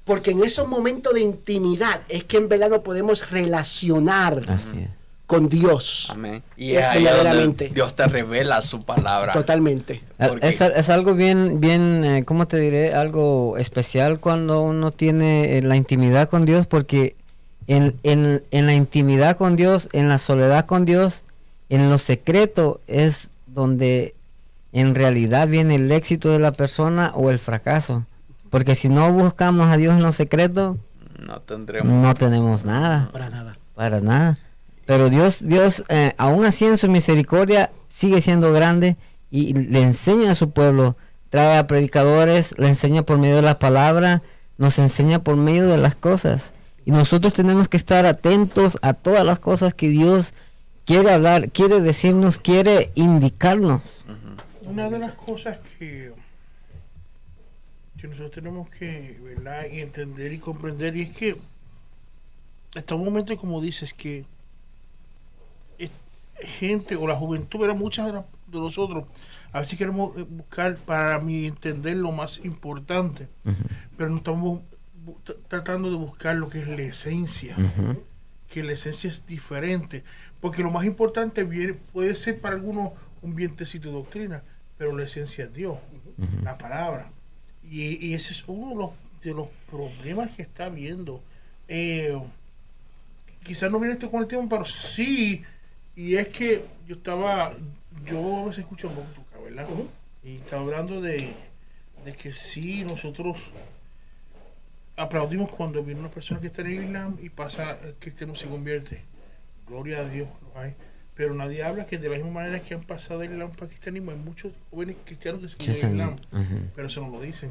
Speaker 5: Porque en esos momentos de intimidad es que en verdad no podemos relacionar. Así con Dios. Amén. Y es
Speaker 2: Dios te revela su palabra.
Speaker 5: Totalmente.
Speaker 6: Es, algo bien, bien, eh, ¿cómo te diré? Algo especial cuando uno tiene eh, la intimidad con Dios, porque en, la intimidad con Dios, en la soledad con Dios, en lo secreto es donde en realidad viene el éxito de la persona o el fracaso. Porque si no buscamos a Dios en lo secreto, no tendremos tenemos nada. Para nada. Para nada. Pero Dios, Dios eh, aún así en su misericordia sigue siendo grande y le enseña a su pueblo, trae a predicadores, le enseña por medio de la palabra, nos enseña por medio de las cosas. Y nosotros tenemos que estar atentos a todas las cosas que Dios quiere hablar, quiere decirnos, quiere indicarnos.
Speaker 4: Una de las cosas que, nosotros tenemos que Y entender y comprender y es que hasta un momento, como dices, que gente o la juventud, pero muchas de, nosotros, a veces queremos eh, buscar, para mi entender, lo más importante, pero no estamos tratando de buscar lo que es la esencia, que la esencia es diferente, porque lo más importante viene, puede ser para algunos un vientecito de doctrina, pero la esencia es Dios, la palabra. Y, ese es uno de los, problemas que está habiendo eh, quizás no viene esto con el tema, pero sí y es que yo estaba, yo a veces escucho poco ¿verdad? Y estaba hablando de, que sí, nosotros aplaudimos cuando viene una persona que está en el Islam y pasa, el cristiano se convierte. Gloria a Dios, Pero nadie habla que de la misma manera que han pasado del Islam para cristianismo, hay muchos jóvenes cristianos que se quieren Islam, pero eso no lo dicen.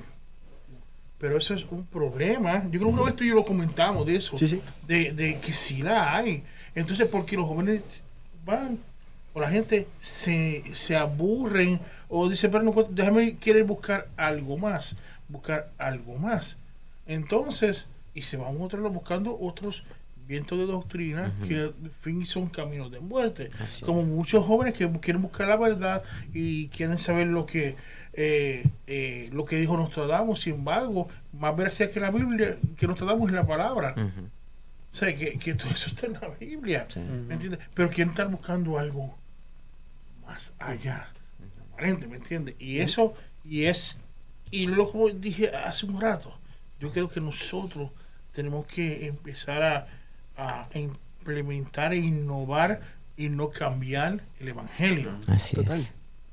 Speaker 4: Pero eso es un problema. Yo creo que una vez tú y yo lo comentamos de eso, sí. De, de, que sí la hay. Entonces, porque los jóvenes van o la gente se, se aburren o dice, pero no, déjame quiere buscar algo más, buscar algo más. Entonces, y se van otros buscando otros vientos de doctrina que al fin son caminos de muerte. Como muchos jóvenes que quieren buscar la verdad y quieren saber lo que eh, eh, lo que dijo Nostradamus, sin embargo, más es que la Biblia, que Nostradamus es la palabra. O sea, que, todo eso está en la Biblia. ¿Me entiendes? Pero quieren estar buscando algo más allá. ¿me entiendes? Y eso, y es, y lo como dije hace un rato, yo creo que nosotros tenemos que empezar a, implementar e innovar y no cambiar el evangelio. Así Total.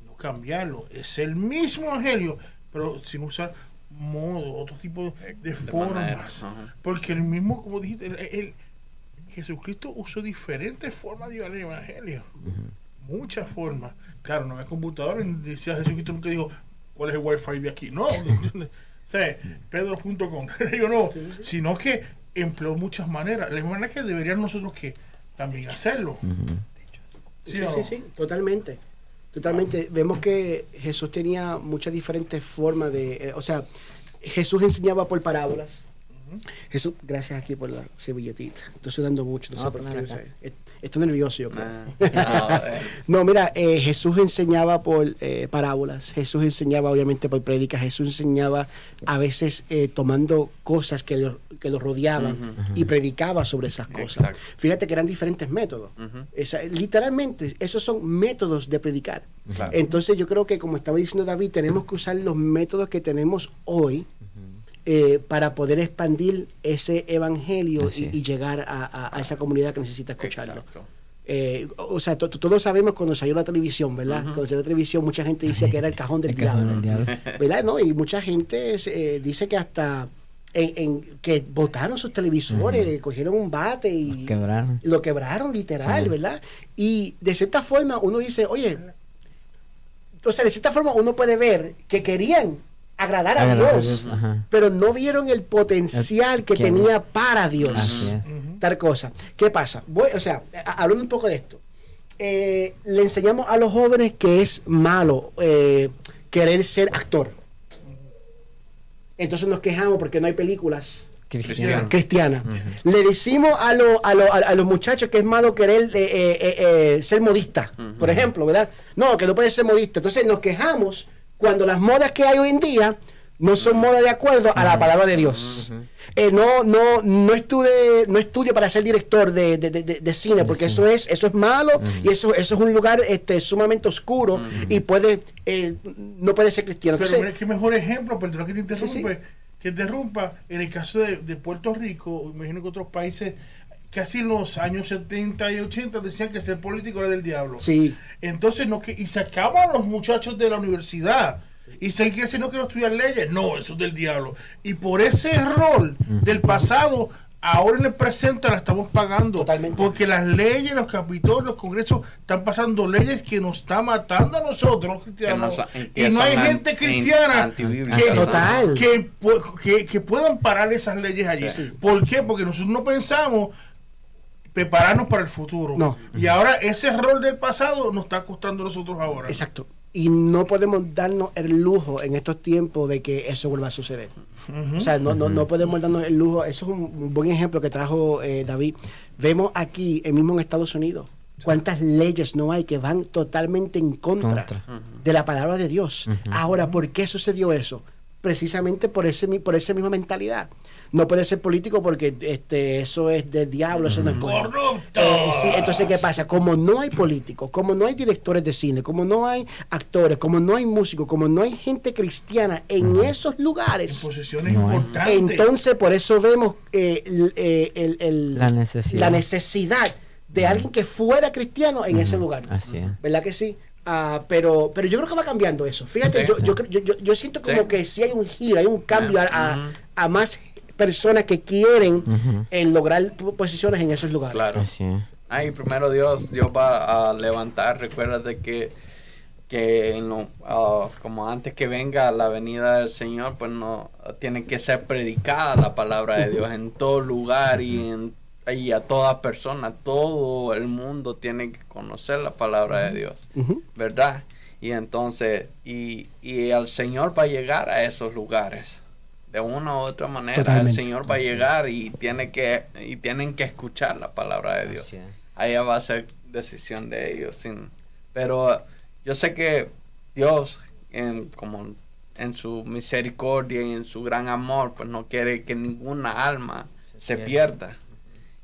Speaker 4: No cambiarlo. Es el mismo evangelio, pero sin usar modo, otro tipo de, eh, formas. porque el mismo, como dijiste, el, Jesucristo usó diferentes formas de llevar el Evangelio. Muchas formas. Claro, no computador y decía Jesucristo nunca dijo, ¿cuál es el wifi de aquí? No, *laughs* ¿entiendes? o sea, pedro.com. Yo *laughs* no, sino que empleó muchas maneras. La manera que deberían nosotros que también hacerlo.
Speaker 5: ¿Sí, sí, sí, totalmente. Totalmente. Vemos que Jesús tenía muchas diferentes formas de, eh, o sea, Jesús enseñaba por parábolas, Jesús, gracias aquí por la servilletita. Estoy sudando mucho, no, sé por qué. Eh, estoy nervioso, yo creo. Ah, *laughs* no, mira, eh, Jesús enseñaba por eh, parábolas, Jesús enseñaba obviamente por predicas. Jesús enseñaba a veces tomando cosas que los rodeaban y predicaba sobre esas cosas. Fíjate que eran diferentes métodos. literalmente, esos son métodos de predicar. Entonces yo creo que, como estaba diciendo David, tenemos que usar los métodos que tenemos hoy. Eh, para poder expandir ese evangelio y, llegar a, esa comunidad que necesita escucharlo. Eh, o sea, todos sabemos cuando salió la televisión, ¿verdad? Cuando salió la televisión, mucha gente dice que era el cajón del, esclavo ¿verdad? No, y mucha gente eh, dice que hasta en, que botaron sus televisores, cogieron un bate y lo quebraron literal, ¿verdad? Y de cierta forma uno dice, oye, o sea, de cierta forma uno puede ver que querían agradar a Dios, pero no vieron el potencial que tenía para Dios tal cosa. ¿Qué pasa? o sea, hablando un poco de esto, eh, le enseñamos a los jóvenes que es malo eh, querer ser actor. Entonces nos quejamos porque no hay películas cristianas. Le decimos a, los muchachos que es malo querer eh, ser modista, por ejemplo, ¿verdad? No, que no puede ser modista. Entonces nos quejamos cuando las modas que hay hoy en día no son modas de acuerdo a la palabra de Dios. Eh, no, no, no estudie, no estudio para ser director de, de, cine, porque eso es, eso es malo y eso, eso es un lugar este, sumamente oscuro y puede, eh, no puede ser cristiano.
Speaker 4: Pero, qué mejor ejemplo, perdón que te interrumpe, que te interrumpa, en el caso de, Puerto Rico, imagino que otros países que así en los años 70 y 80 decían que ser político era del diablo. Sí. Entonces, no que, y sacaban a los muchachos de la universidad. Y se que no quiero estudiar leyes, no, eso es del diablo. Y por ese error del pasado, ahora en el presente la estamos pagando. Totalmente. Porque las leyes, los capítulos, los congresos están pasando leyes que nos están matando a nosotros, cristianos. y no hay gente cristiana que, Que, puedan parar esas leyes allí. ¿Por qué? Porque nosotros no pensamos prepararnos para el futuro. No. Y ahora ese rol del pasado nos está costando a nosotros ahora.
Speaker 5: Exacto. Y no podemos darnos el lujo en estos tiempos de que eso vuelva a suceder. O sea, no, no, no, podemos darnos el lujo. Eso es un buen ejemplo que trajo eh, David. Vemos aquí, el mismo en Estados Unidos, cuántas leyes no hay que van totalmente en contra, de la palabra de Dios. Ahora, ¿por qué sucedió eso? Precisamente por, ese, por esa misma mentalidad no puede ser político porque este, eso es del diablo, eso no es mm. corrupto. Eh, eh, entonces, ¿qué pasa? Como no hay políticos, como no hay directores de cine, como no hay actores, como no hay músicos, como no hay gente cristiana en esos lugares, en posiciones importantes. entonces por eso vemos eh, la necesidad. de alguien que fuera cristiano en ese lugar. ¿Verdad que sí? Ah, pero, pero yo creo que va cambiando eso. Fíjate, yo, yo, yo, siento como que sí hay un giro, hay un cambio a, más personas que quieren en lograr posiciones en esos lugares.
Speaker 2: Claro. Ay, primero Dios, Dios va a levantar, recuerda que que ah, como antes que venga la venida del Señor, pues no tiene que ser predicada la palabra de Dios en todo lugar y a toda persona, todo el mundo tiene que conocer la palabra de Dios, ¿verdad? Y entonces, y, y el Señor va a llegar a esos lugares, de una u otra manera el Señor va a llegar y tiene que y tienen que escuchar la palabra de Dios. Allá va a ser decisión de ellos. Sin, pero yo sé que Dios, en, en su misericordia y en su gran amor, pues no quiere que ninguna alma se, pierda.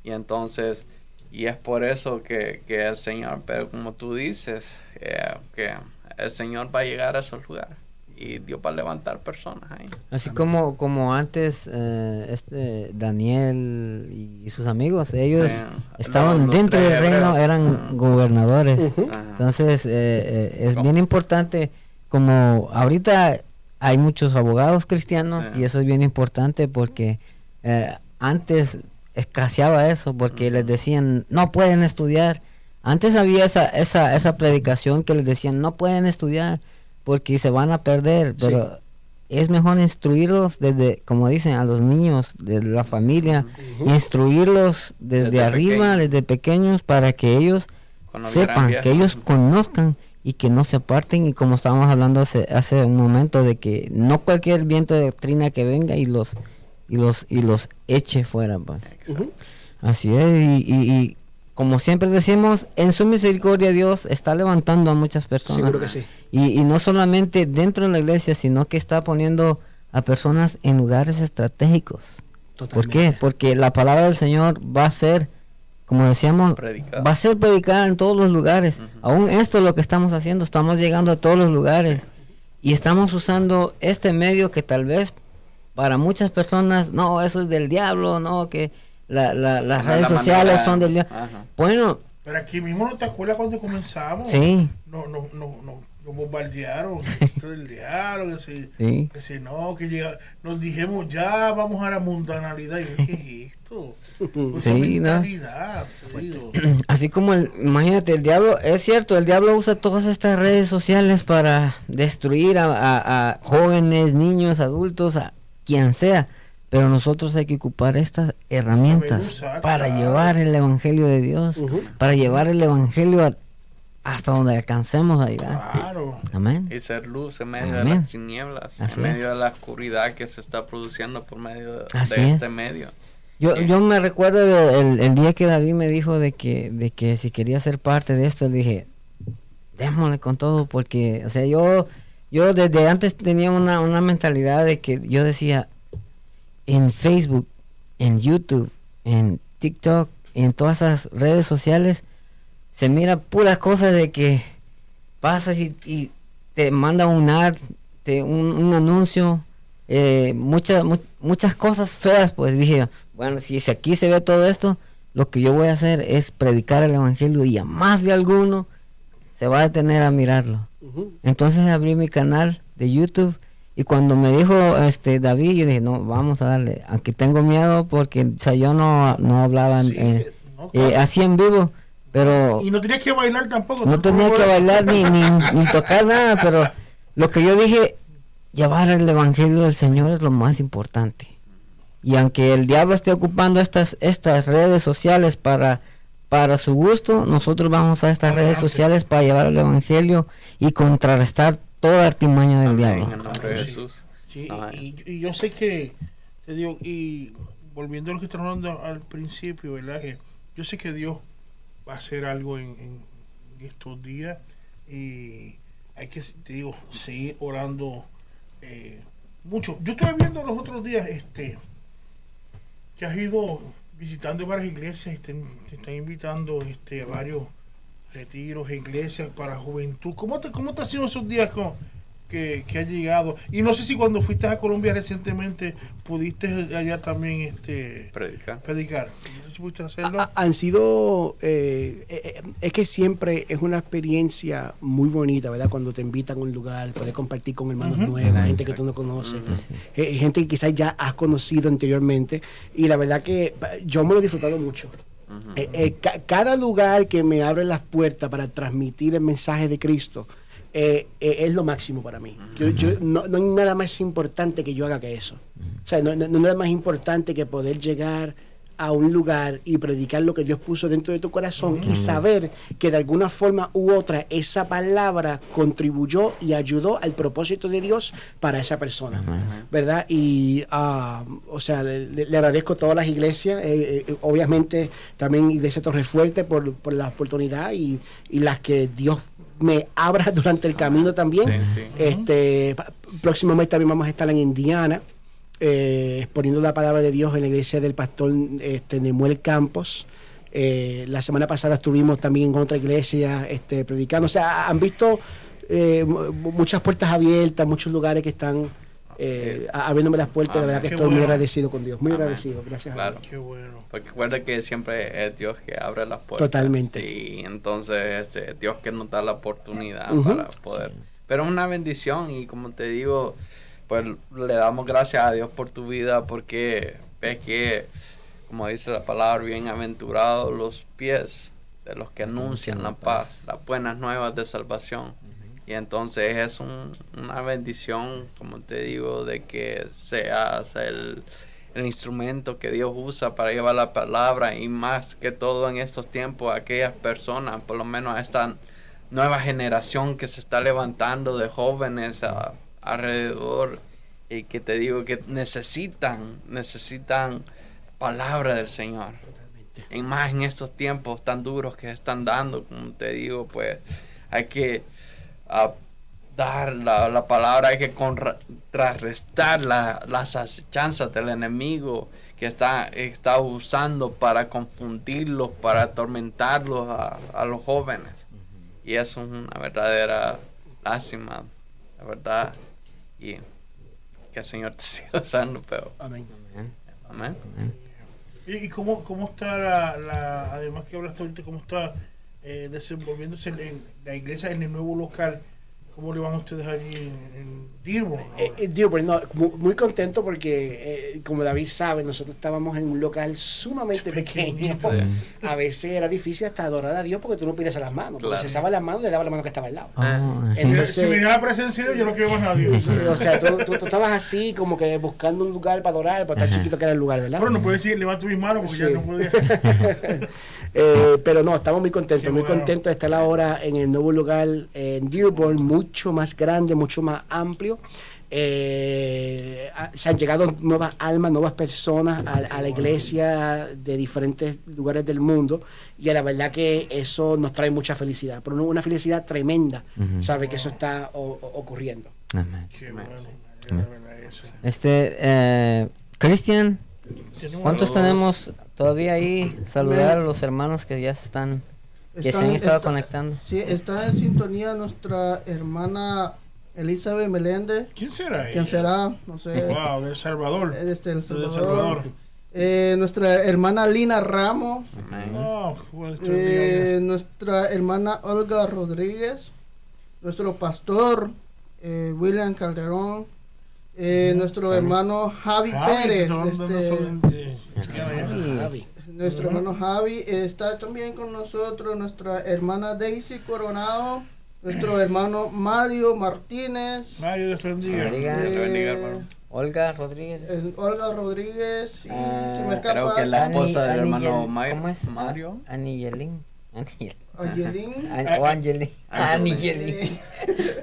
Speaker 2: Y entonces, y es por eso que, que el Señor, pero como tú dices, eh, que el Señor va a llegar a esos lugares y dio para levantar personas ahí.
Speaker 6: Así como, como antes eh, este Daniel y sus amigos, ellos estaban dentro del reino, eran gobernadores. Entonces eh, eh, es bien importante, como ahorita hay muchos abogados cristianos y eso es bien importante porque antes escaseaba eso porque les decían no pueden estudiar. Antes había esa, esa, esa predicación que les decían no pueden estudiar porque se van a perder, pero es mejor instruirlos desde, como dicen, a los niños, de la familia, instruirlos desde, arriba, desde pequeños, para que ellos sepan, que ellos conozcan y que no se aparten y como estábamos hablando hace, hace un momento de que no cualquier viento de doctrina que venga y los y los y los eche fuera pues. así es y como siempre decimos, en su misericordia Dios está levantando a muchas personas. Y, no solamente dentro de la iglesia, sino que está poniendo a personas en lugares estratégicos. ¿Por qué? Porque la palabra del Señor va a ser, como decíamos, va a ser predicada en todos los lugares. Aún esto es lo que estamos haciendo, estamos llegando a todos los lugares y estamos usando este medio que tal vez para muchas personas, no, eso es del diablo, no, que la, las redes sociales son del diablo Bueno.
Speaker 4: Pero aquí mismo no te acuerdas cuando comenzamos. Sí. No, no, no, Nos bombardearon, *laughs* esto del diablo que si, no, que llega, nos dijimos ya vamos a la mundanalidad. Y yo, ¿qué es esto? *laughs* sí, no.
Speaker 6: *clears throat* Así como, imagínate, el diablo, es cierto, el diablo usa todas estas redes sociales para destruir a, a jóvenes, niños, adultos, a quien sea pero nosotros hay que ocupar estas herramientas para llevar el Evangelio de Dios, para llevar el Evangelio hasta donde alcancemos
Speaker 2: a llegar. Claro. Amén. Y ser luz en medio de las tinieblas, en medio de la oscuridad que se está produciendo por medio de, este medio.
Speaker 6: Yo, yo me recuerdo el, el, día que David me dijo de que, de que si quería ser parte de esto, le dije, démosle con todo, porque, o sea, yo, yo desde antes tenía una, una mentalidad de que yo decía, en Facebook, en YouTube, en TikTok, en todas esas redes sociales, se mira puras cosas de que pasas y, te manda un art, un, anuncio, eh, muchas, muchas cosas feas. Pues dije, bueno, si, aquí se ve todo esto, lo que yo voy a hacer es predicar el Evangelio y a más de alguno se va a detener a mirarlo. Entonces abrí mi canal de YouTube y cuando me dijo este David, yo dije, no, vamos a darle. Aquí tengo miedo porque yo no, no hablaba eh, eh, eh, así en vivo. Pero y no tenía que bailar tampoco. No tenía que bailar ni, *laughs* ni, tocar nada, pero lo que yo dije, llevar el Evangelio del Señor es lo más importante. Y aunque el diablo esté ocupando estas, estas redes sociales para, para su gusto, nosotros vamos a estas redes sociales para llevar el Evangelio y contrarrestar toda artimaña del diablo. En el nombre
Speaker 4: de Jesús. Eh. y, yo sé que, te digo, y volviendo a lo que estamos hablando al principio, ¿verdad? yo sé que Dios va a hacer algo en, estos días y hay que, te digo, seguir orando eh, mucho. Yo estuve viendo los otros días este que has ido visitando varias iglesias y te, están invitando este, a varios retiros, e iglesias para juventud. ¿Cómo te, cómo te ha sido esos días que, que has llegado? Y no sé si cuando fuiste a Colombia recientemente pudiste allá también este, predicar. predicar.
Speaker 5: si pudiste hacerlo? han sido, eh, eh, eh, es que siempre es una experiencia muy bonita, ¿verdad? Cuando te invitan a un lugar, puedes compartir con hermanos nuevos, ah, gente que tú no conoces, gente que quizás ya has conocido anteriormente. Y la verdad que yo me lo he disfrutado mucho. Eh, eh, cada lugar que me abre las puertas para transmitir el mensaje de Cristo eh, es lo máximo para mí. no, hay nada más importante que yo haga que eso. O sea, no, no, hay nada más importante que poder llegar a un lugar y predicar lo que Dios puso dentro de tu corazón y mm. saber que de alguna forma u otra esa palabra contribuyó y ayudó al propósito de Dios para esa persona, ¿verdad? Y, ah, o sea, le, agradezco a todas las iglesias, eh, eh, obviamente también obviamente también Iglesia torre fuerte por la oportunidad y, y las que Dios me abra *laughs* durante el camino también. Este, próximo mes también vamos a estar en Indiana. Eh, exponiendo la palabra de Dios en la iglesia del pastor este, Nemuel Campos. Eh, la semana pasada estuvimos también en otra iglesia este, predicando. O sea, han visto eh, muchas puertas abiertas, muchos lugares que están eh, abriéndome las puertas. La verdad que estoy muy agradecido con Dios, muy agradecido. Gracias claro. a Dios. Qué
Speaker 2: bueno. Porque recuerda que siempre es Dios que abre las puertas. Totalmente. Y entonces este, Dios que nos da la oportunidad para poder. Pero es una bendición y como te digo, pues le damos gracias a Dios por tu vida porque ves que, como dice la palabra, bienaventurados los pies de los que anuncian la paz, las buenas nuevas de salvación. Y entonces es una bendición, como te digo, de que seas el, el instrumento que Dios usa para llevar la palabra y más que todo en estos tiempos aquellas personas, por lo menos a esta nueva generación que se está levantando de jóvenes, a alrededor y que te digo que necesitan, necesitan palabra del Señor. En más en estos tiempos tan duros que están dando, como te digo, pues hay que ah, dar la, palabra, hay que contrarrestar la, las asechanzas del enemigo que está, está usando para confundirlos, para atormentarlos a, a los jóvenes. Y eso es una verdadera lástima, la verdad y que el Señor te *laughs* siga usando, pero... Amén.
Speaker 4: Amén. ¿Y, ¿Y, cómo, cómo está la, además que hablaste ahorita, cómo está eh, desenvolviéndose la iglesia en el nuevo local? ¿Cómo le van ustedes allí en, Dearborn? Eh,
Speaker 5: no, muy, contento porque, eh, como David sabe, nosotros estábamos en un local sumamente pequeño. A veces era difícil hasta adorar a Dios porque tú no pides a las manos.
Speaker 4: Claro.
Speaker 5: Se las manos, le daba la mano que estaba al lado. Ah,
Speaker 4: ah, si me la presencia, yo no quiero más a Dios. o
Speaker 5: sea, tú, estabas así, como que buscando un lugar para adorar, para estar chiquito que era el lugar, ¿verdad? Pero
Speaker 4: no puedes decir, levanta mis manos porque ya no podía. *laughs* *laughs*
Speaker 5: Eh, pero no, estamos muy contentos, muy contentos de estar ahora en el nuevo lugar en Dearborn, mucho más grande, mucho más amplio. Eh, se han llegado nuevas almas, nuevas personas a, la iglesia de diferentes lugares del mundo y la verdad que eso nos trae mucha felicidad, pero una felicidad tremenda sabe que eso está ocurriendo.
Speaker 6: Este, eh, Cristian, ¿cuántos tenemos Todavía ahí saludar a los hermanos que ya se están, que han estado conectando.
Speaker 7: Sí, está en sintonía nuestra hermana Elizabeth Meléndez.
Speaker 4: ¿Quién será?
Speaker 7: ¿Quién será? No sé.
Speaker 4: Wow, del Salvador.
Speaker 7: el
Speaker 4: Salvador.
Speaker 7: Eh, nuestra hermana Lina Ramos. Eh, nuestra hermana Olga Rodríguez. Nuestro pastor eh, William Calderón eh, nuestro hermano Javi, Pérez. Este, nuestro hermano Javi está también con nosotros, nuestra hermana Daisy Coronado, nuestro hermano Mario Martínez. Mario de
Speaker 6: eh, Olga Rodríguez. Eh,
Speaker 7: Olga Rodríguez
Speaker 6: y ah, Creo que la esposa del hermano Mario. ¿Cómo es? Mario. Angelín. o Angelín. Angelín.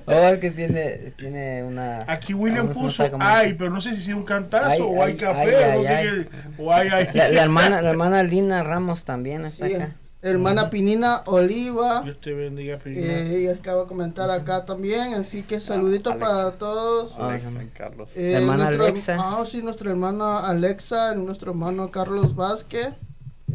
Speaker 6: o oh, es que tiene, tiene una.
Speaker 4: Aquí William puso ay, pero no sé si es un cantazo o hay café no sé qué. O hay, hay. La,
Speaker 6: hermana, la hermana Lina Ramos también está acá.
Speaker 7: Hermana Pinina Oliva.
Speaker 4: Dios te bendiga, Pinina.
Speaker 7: Eh, ella acaba de comentar acá también, así que ah, saluditos para todos. Ah, Alexa, Carlos. Eh, hermana Alexa. Ah, sí, nuestra hermana Alexa, nuestro hermano Carlos Vázquez.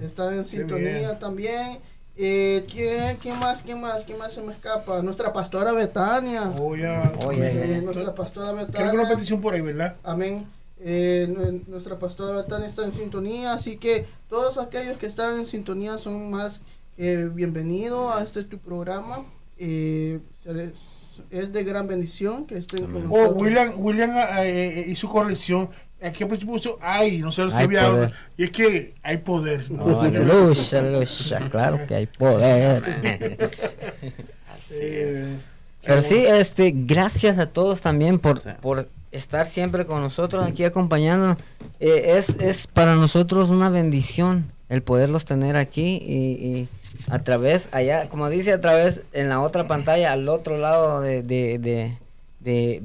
Speaker 7: está en sintonía también. Eh, ¿quién, más? ¿Quién más? ¿Quién más se me escapa? Nuestra pastora Betania. Oh, Oye, eh, nuestra pastora Betania. Creo que una
Speaker 4: petición por ahí, ¿verdad?
Speaker 7: Amén. Eh, nuestra pastora Betania está en sintonía, así que todos aquellos que están en sintonía son más bienvenidos a este tu programa. es de gran bendición que estén con oh, nosotros.
Speaker 4: William, William y su corrección Aquí al principio no se Y es que hay poder. No,
Speaker 6: claro que hay poder. *laughs* Así es. Pero sí, este, gracias a todos también por, por estar siempre con nosotros aquí acompañando eh, es, es para nosotros una bendición el poderlos tener aquí y, a través, allá, como dice, a través en la otra pantalla, al otro lado de de,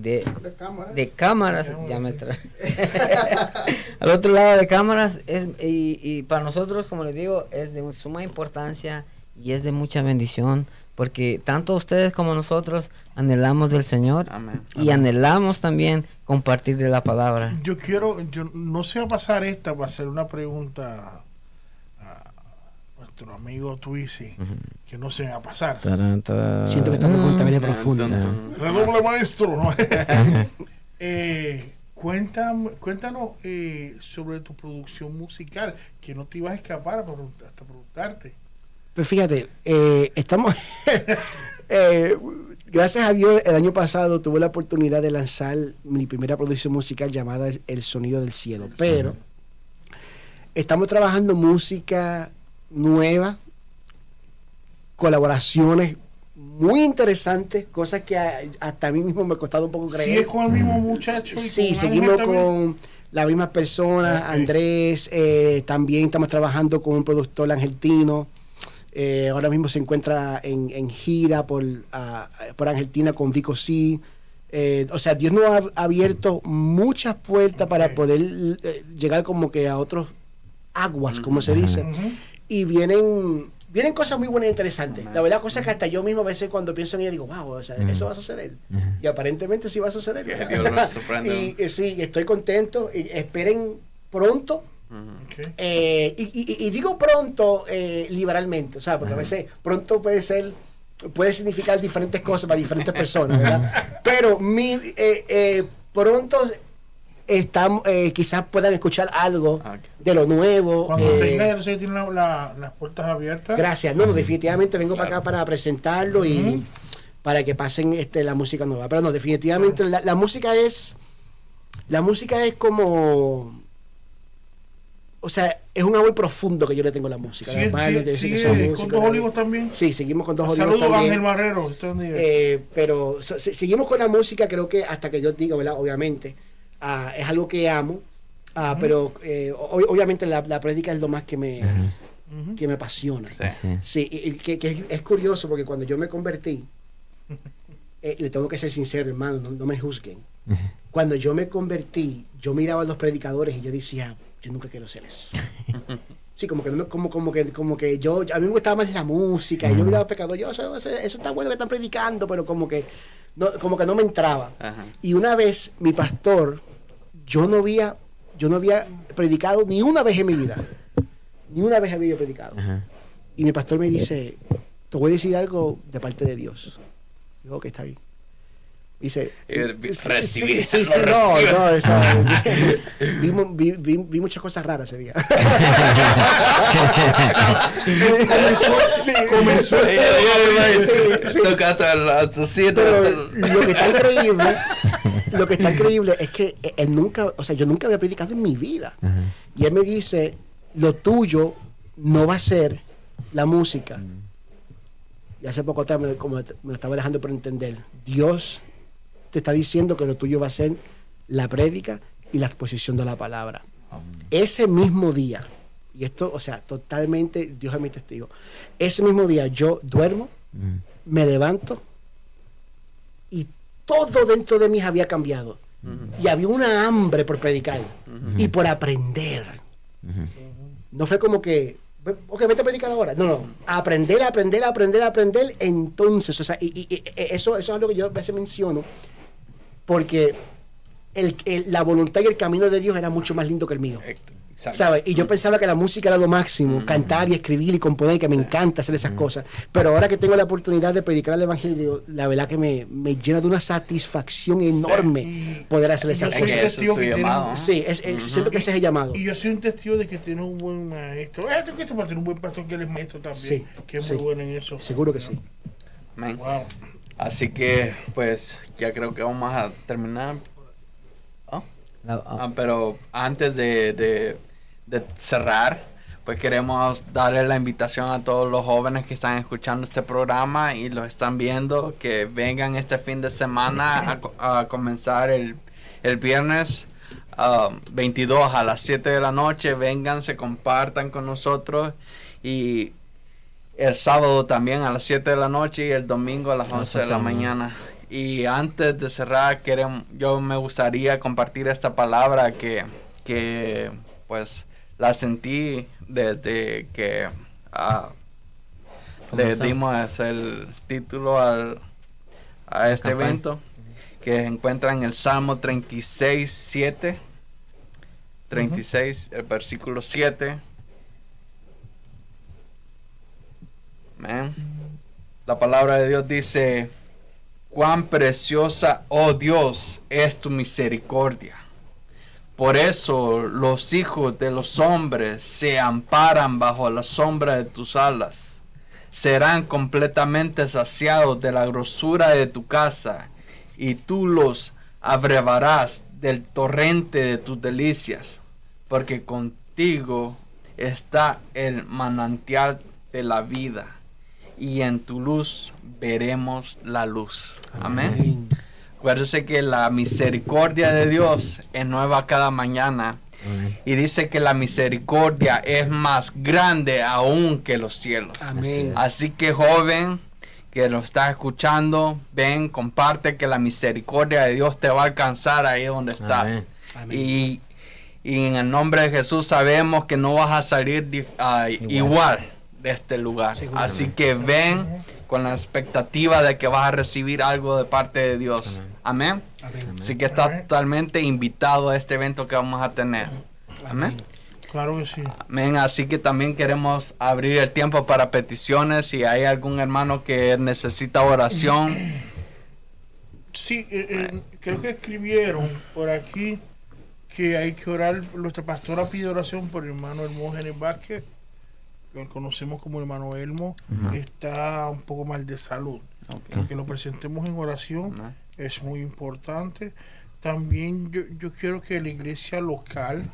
Speaker 6: de, cámaras, ya *laughs* al otro lado de cámaras es y, y, para nosotros como les digo es de suma importancia y es de mucha bendición porque tanto ustedes como nosotros anhelamos del Señor y anhelamos también compartir de la palabra.
Speaker 4: Yo quiero, yo no sé va a pasar esta, va a ser una pregunta nuestro amigo Twizy, que no se va a pasar. Siento que estamos en una viene profunda. Redoble maestro. *laughs* Eh, cuéntame, cuéntanos eh, sobre tu producción musical, que no te ibas a escapar hasta preguntarte.
Speaker 5: Pues fíjate, eh, estamos... *laughs* gracias a Dios, el año pasado tuve la oportunidad de lanzar mi primera producción musical llamada El Sonido del Cielo, pero estamos trabajando música nuevas, colaboraciones muy interesantes, cosas que hasta a mí mismo me ha costado un poco creer. es
Speaker 4: con el mismo muchacho? sí,
Speaker 5: seguimos con la misma persona, Andrés, eh, también estamos trabajando con un productor argentino. Eh, ahora mismo se encuentra en, gira por, por Argentina con Vico C. Eh, o sea, Dios nos ha abierto muchas puertas para poder llegar como que a otros aguas, como se dice y vienen vienen cosas muy buenas e interesantes. la verdad, es que hasta yo mismo a veces cuando pienso en ella digo, wow, o sea, eso va a suceder. Y aparentemente sí va a suceder. *laughs* y, eh, sí, estoy contento. Y, esperen pronto. Eh, y, digo pronto eh, liberalmente, o sea, porque a veces pronto puede ser puede significar diferentes cosas para diferentes personas, ¿verdad? *laughs* Pero mi, eh, pronto estamos eh, quizás puedan escuchar algo ah, de lo nuevo.
Speaker 4: Cuando usted eh, tiene las puertas abiertas.
Speaker 5: Gracias, no, definitivamente vengo para acá para presentarlo y para que pasen este, la música nueva. Pero no, definitivamente la, música es. La música es como. O sea, es un amor profundo que yo le tengo a la música. Sí, sí, sí, ¿Con dos olivos también? Sí, seguimos con dos olivos Saludos, Ángel Barrero. Eh, pero seguimos con la música, creo que hasta que yo diga, ¿verdad? Obviamente Ah, es algo que amo, ah, pero eh, obviamente la, la prédica es lo más que me, me apasiona. que, es curioso porque cuando yo me convertí, *laughs* eh, le tengo que ser sincero, hermano, no, me juzguen. Cuando yo me convertí, yo miraba a los predicadores y yo decía, yo nunca quiero ser eso. *laughs* Sí, como que, como, como que, como que yo, a mí me gustaba más la música, y yo miraba a pecador, yo, eso, está bueno que están predicando, pero como que no, como que no me entraba. Y una vez mi pastor, yo no había, yo no había predicado ni una vez en mi vida. Ni una vez había yo predicado. Y mi pastor me dice, te voy a decir algo de parte de Dios. Digo, que está bien. Dice, eh, recibí sí, sí, sí, no, no, eso, *laughs* vi, muchas cosas raras ese día. comenzó, *laughs* comenzó, sí, sí, Pero lo que está increíble lo que está *laughs* increíble es que eh, él nunca, o sea, yo nunca había predicado en mi vida. Y él me dice, lo tuyo no va a ser la música. Mm. Y hace poco atrás me, estaba dejando por entender. Dios te está diciendo que lo tuyo va a ser la prédica y la exposición de la palabra. Ese mismo día, y esto, o sea, totalmente, Dios es mi testigo, ese mismo día yo duermo, mm. me levanto, todo dentro de mí había cambiado. Y había una hambre por predicar y por aprender. No fue como que, ok, vete a predicar ahora. No, no, aprender, aprender, aprender, aprender. Entonces, o sea, y, e, eso, es algo que yo a veces menciono, porque la voluntad y el camino de Dios era mucho más lindo que el mío. Y yo mm. pensaba que la música era lo máximo, mm. cantar y escribir y componer, que me encanta hacer esas mm. cosas. Pero ahora que tengo la oportunidad de predicar el Evangelio, la verdad que me, me llena de una satisfacción enorme poder hacer esas yo cosas. testigo Sí, siento que ese es el llamado.
Speaker 4: Y, yo soy un testigo de que tiene un buen maestro. Ah, tengo este para tener un buen pastor que es maestro también, sí, que es muy bueno en eso.
Speaker 5: Seguro que sí.
Speaker 2: Así que, pues, ya creo que vamos a terminar. Oh. Ah, pero antes de, cerrar, pues queremos darle la invitación a todos los jóvenes que están escuchando este programa y los están viendo, que vengan este fin de semana a, comenzar el, el viernes 22 um, a las 7 de la noche. Vengan, se compartan con nosotros y el sábado también a las 7 de la noche y el domingo a las 11 de la mañana. Y antes de cerrar, yo me gustaría compartir esta palabra que, pues la sentí desde que ah, le dimos el título a este evento, que se encuentra en el Salmo 36, 7, 36, el versículo 7. La palabra de Dios dice, cuán preciosa, oh Dios, es tu misericordia. Por eso los hijos de los hombres se amparan bajo la sombra de tus alas. Serán completamente saciados de la grosura de tu casa, y tú los abrevarás del torrente de tus delicias, porque contigo está el manantial de la vida y en tu luz veremos la luz. Amén. Acuérdese que la misericordia de Dios es nueva cada mañana. Y dice que la misericordia es más grande aún que los cielos. Amén. Así que joven que lo estás escuchando, ven, comparte que la misericordia de Dios te va a alcanzar ahí donde estás. Y, y, en el nombre de Jesús sabemos que no vas a salir ah, igual este lugar. Así que ven con la expectativa de que vas a recibir algo de parte de Dios. Amén. Así que estás totalmente invitado a este evento que vamos a tener. Amén. Claro que sí. Amén. Así que también queremos abrir el tiempo para peticiones. Si hay algún hermano que necesita oración.
Speaker 4: Sí, eh, eh, creo que escribieron por aquí que hay que orar. Nuestra pastora pide oración por el hermano Hermógenes Vázquez conocemos como hermano Elmo, está un poco mal de salud. Que lo presentemos en oración es muy importante. También yo, quiero que la iglesia local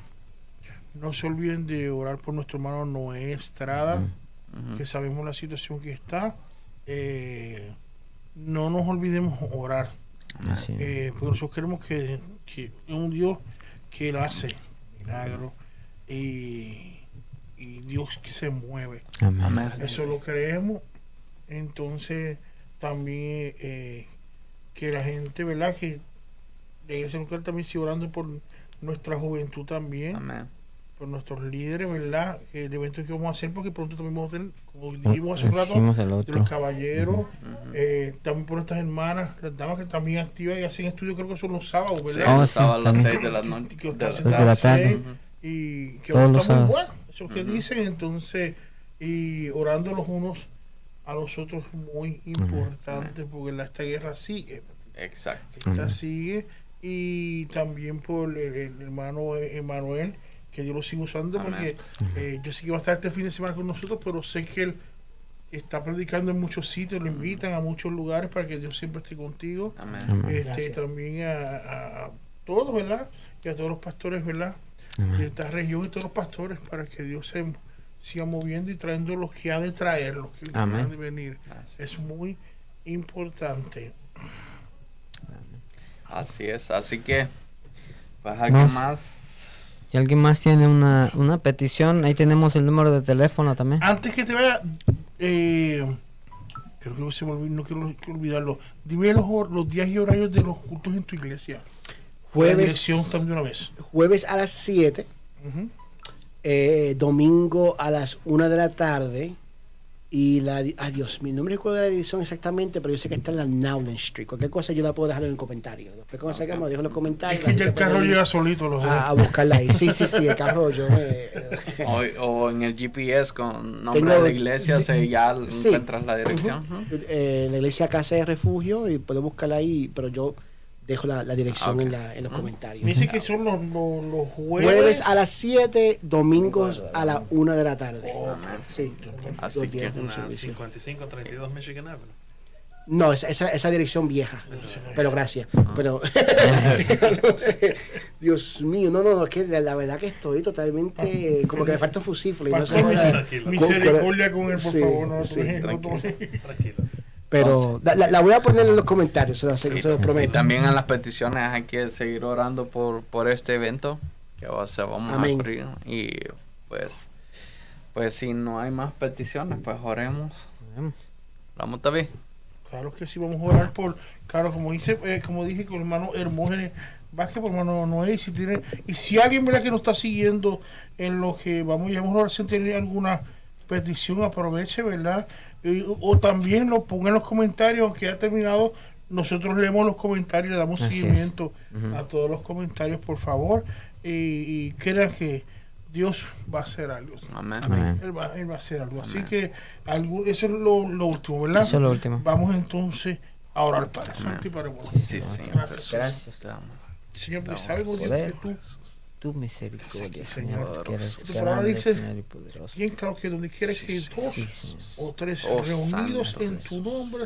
Speaker 4: no se olviden de orar por nuestro hermano Noé Estrada, que sabemos la situación que está. Eh, no nos olvidemos orar. Eh, porque nosotros queremos que, un Dios que él hace milagro y y Dios que se mueve. Eso lo creemos. Entonces, también eh, que la gente, ¿verdad? Que la iglesia local también sigue orando por nuestra juventud también. Amén. Por nuestros líderes, ¿verdad? El evento que vamos a hacer, porque pronto también vamos a tener, como ah, dijimos hace un rato, los caballeros, eh, también por nuestras hermanas, las damas que también activan y hacen estudios, creo que son los sábados, ¿verdad? Sí, los oh, sábados a las 6 de la tarde. Y que Todos los que dicen, entonces, y orando los unos a los otros muy importante, porque esta guerra sigue.
Speaker 2: Exacto.
Speaker 4: Esta sigue, y también por el, hermano Emanuel, que yo lo sigo usando, porque eh, yo sé que va a estar este fin de semana con nosotros, pero sé que él está predicando en muchos sitios, lo invitan a muchos lugares para que Dios siempre esté contigo. Este, también a, a, todos, ¿verdad? Y a todos los pastores, ¿verdad? de esta región y todos los pastores para que Dios se siga moviendo y trayendo los que ha de traer, los que han de venir. Es muy importante.
Speaker 2: Así es, así que pues, más.
Speaker 6: Si alguien más tiene una, una petición, ahí tenemos el número de teléfono también.
Speaker 4: Antes que te vaya, eh, creo que se me olvidó, no quiero olvidarlo. Dime los días y horarios de los cultos en tu iglesia.
Speaker 5: Jueves, una vez. jueves a las 7, eh, domingo a las 1 de la tarde. Y la. Adiós, mi nombre recuerdo de la dirección exactamente, pero yo sé que está en la Nowland Street. Cualquier cosa yo la puedo dejar en el comentario. Después cuando okay. en los comentarios.
Speaker 4: Es
Speaker 5: que
Speaker 4: el carro llega solito
Speaker 5: a, buscarla ahí. Sí, sí, sí, el carro yo
Speaker 2: me... o, en el GPS con nombre de iglesia se ya sí. encuentras la dirección.
Speaker 5: Eh, la iglesia Casa de Refugio y puedo buscarla ahí, pero yo dejo la, dirección ah, en, la, en, los mm. comentarios. Me
Speaker 4: dice que son los, jueves.
Speaker 5: Jueves a las 7, domingos a las 1 de la tarde. Oh, Así que es una 5532 Michigan Avenue. No, esa, dirección vieja. Pero gracias. Ah. Pero *laughs* Dios mío, no, no, es que la, verdad que estoy totalmente. Ah. como que me falta un No Misericordia con él, por favor. No, sí, tranquilo. Pero la, voy a poner en los comentarios, se, prometo. Y
Speaker 2: también
Speaker 5: en
Speaker 2: las peticiones hay que seguir orando por, este evento que vamos a abrir. Y pues, pues si no hay más peticiones, pues oremos. Vamos también.
Speaker 4: Claro que sí, vamos a orar por, claro, como dice, eh, como dije con hermano Hermógenes que por hermano Noé, si tiene, y si alguien verdad que nos está siguiendo en lo que vamos, a orar oración, tiene alguna petición, aproveche, ¿verdad? o también lo ponga en los comentarios que ha terminado. Nosotros leemos los comentarios, le damos seguimiento a todos los comentarios, por favor. Y, y crean que Dios va a hacer algo. Amén. Él, va, a hacer algo. Así que eso es lo, lo, último, ¿verdad?
Speaker 6: Eso es lo último.
Speaker 4: Vamos entonces a orar para Santi para vos. Sí, sí, Gracias. Gracias. Señor, pues,
Speaker 6: tú tu misericordia, Señor, que tu palabra dice,
Speaker 4: Señor y poderoso. Bien claro que donde quieres que dos o tres oh, reunidos en tu nombre,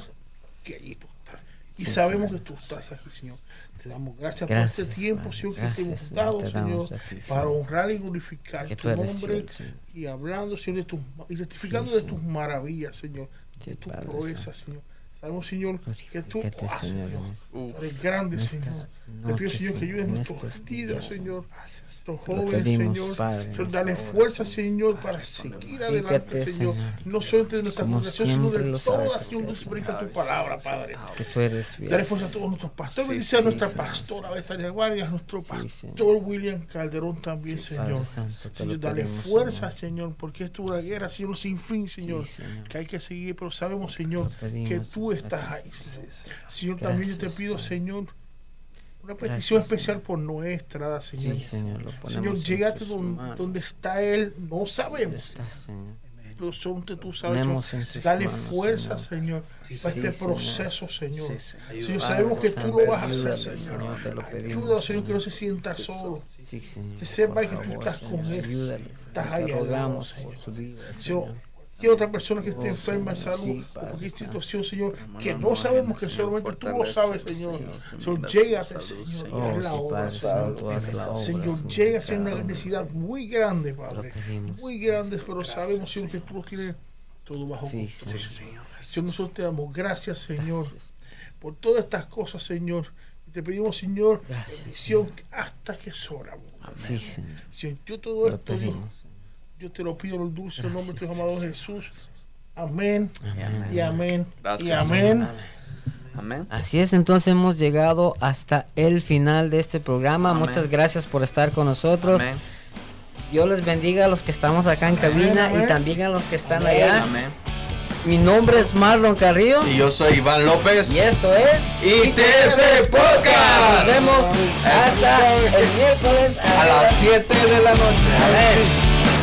Speaker 4: que allí tú estás. Y sabemos que tú estás aquí, Señor. Te damos gracias, por este tiempo, Señor, que te hemos dado, Señor, para honrar y glorificar tu nombre y hablando, Señor, de tus, y testificando de tus maravillas, Señor, de tus proezas, Señor. Sabemos, Señor, pues, que tú haces, Señor. Este- eres grande, Señor. Te pido, Señor, que ayudes nuestras vidas, Señor nuestros jóvenes, Señor. dale fuerza, Señor, para seguir adelante, Señor. No solo de nuestra congregación, sino de todas, Señor, que se brinca tu palabra, Padre. Que tú fiel. Dale fuerza a todos nuestros pastores. Bendice a nuestra pastora Betania Guardia, a nuestro pastor William Calderón también, Señor. Señor, dale fuerza, Señor, porque esto es una guerra, Señor, sin fin, Señor. Que hay que seguir, pero sabemos, Señor, que tú estás ahí, Señor. Señor, también yo te pido, Señor una petición especial por nuestra, Señor. Señor, lo este donde, está Él, no sabemos. Está, Señor. Tú, tú sabes, dale fuerza, Señor, para este proceso, Señor. señor. sabemos que tú lo vas a hacer, Señor. Ayúdalo, Señor, que no se sienta solo. Que sepa que tú estás con Él. Estás ahí, Señor que otra persona que esté oh, enferma en salud o cualquier situación, Señor, que no sabemos que solamente tú lo sabes, Señor. Señor, llégate, Señor, y la obra, Señor. Señor, llega a una necesidad muy grande, Padre. Muy grande, pero sabemos, Señor, que tú lo tienes todo bajo control, Señor. Señor, nosotros te damos gracias, Señor, por todas estas cosas, Señor te pedimos, Señor, bendición hasta que sobramos. hora Sí, señor. yo todo esto, Dios, yo te lo pido en el dulce nombre de tu amado Jesús. Amén. Y amén. y amén.
Speaker 6: amén. Así es, entonces hemos llegado hasta el final de este programa. Muchas gracias por estar con nosotros. Dios les bendiga a los que estamos acá en cabina y también a los que están allá. Mi nombre es Marlon Carrillo.
Speaker 2: Y yo soy Iván López.
Speaker 6: Y esto es
Speaker 8: ITF Podcast. Nos
Speaker 6: vemos hasta el miércoles
Speaker 2: a, a las 7 de la noche. Amén.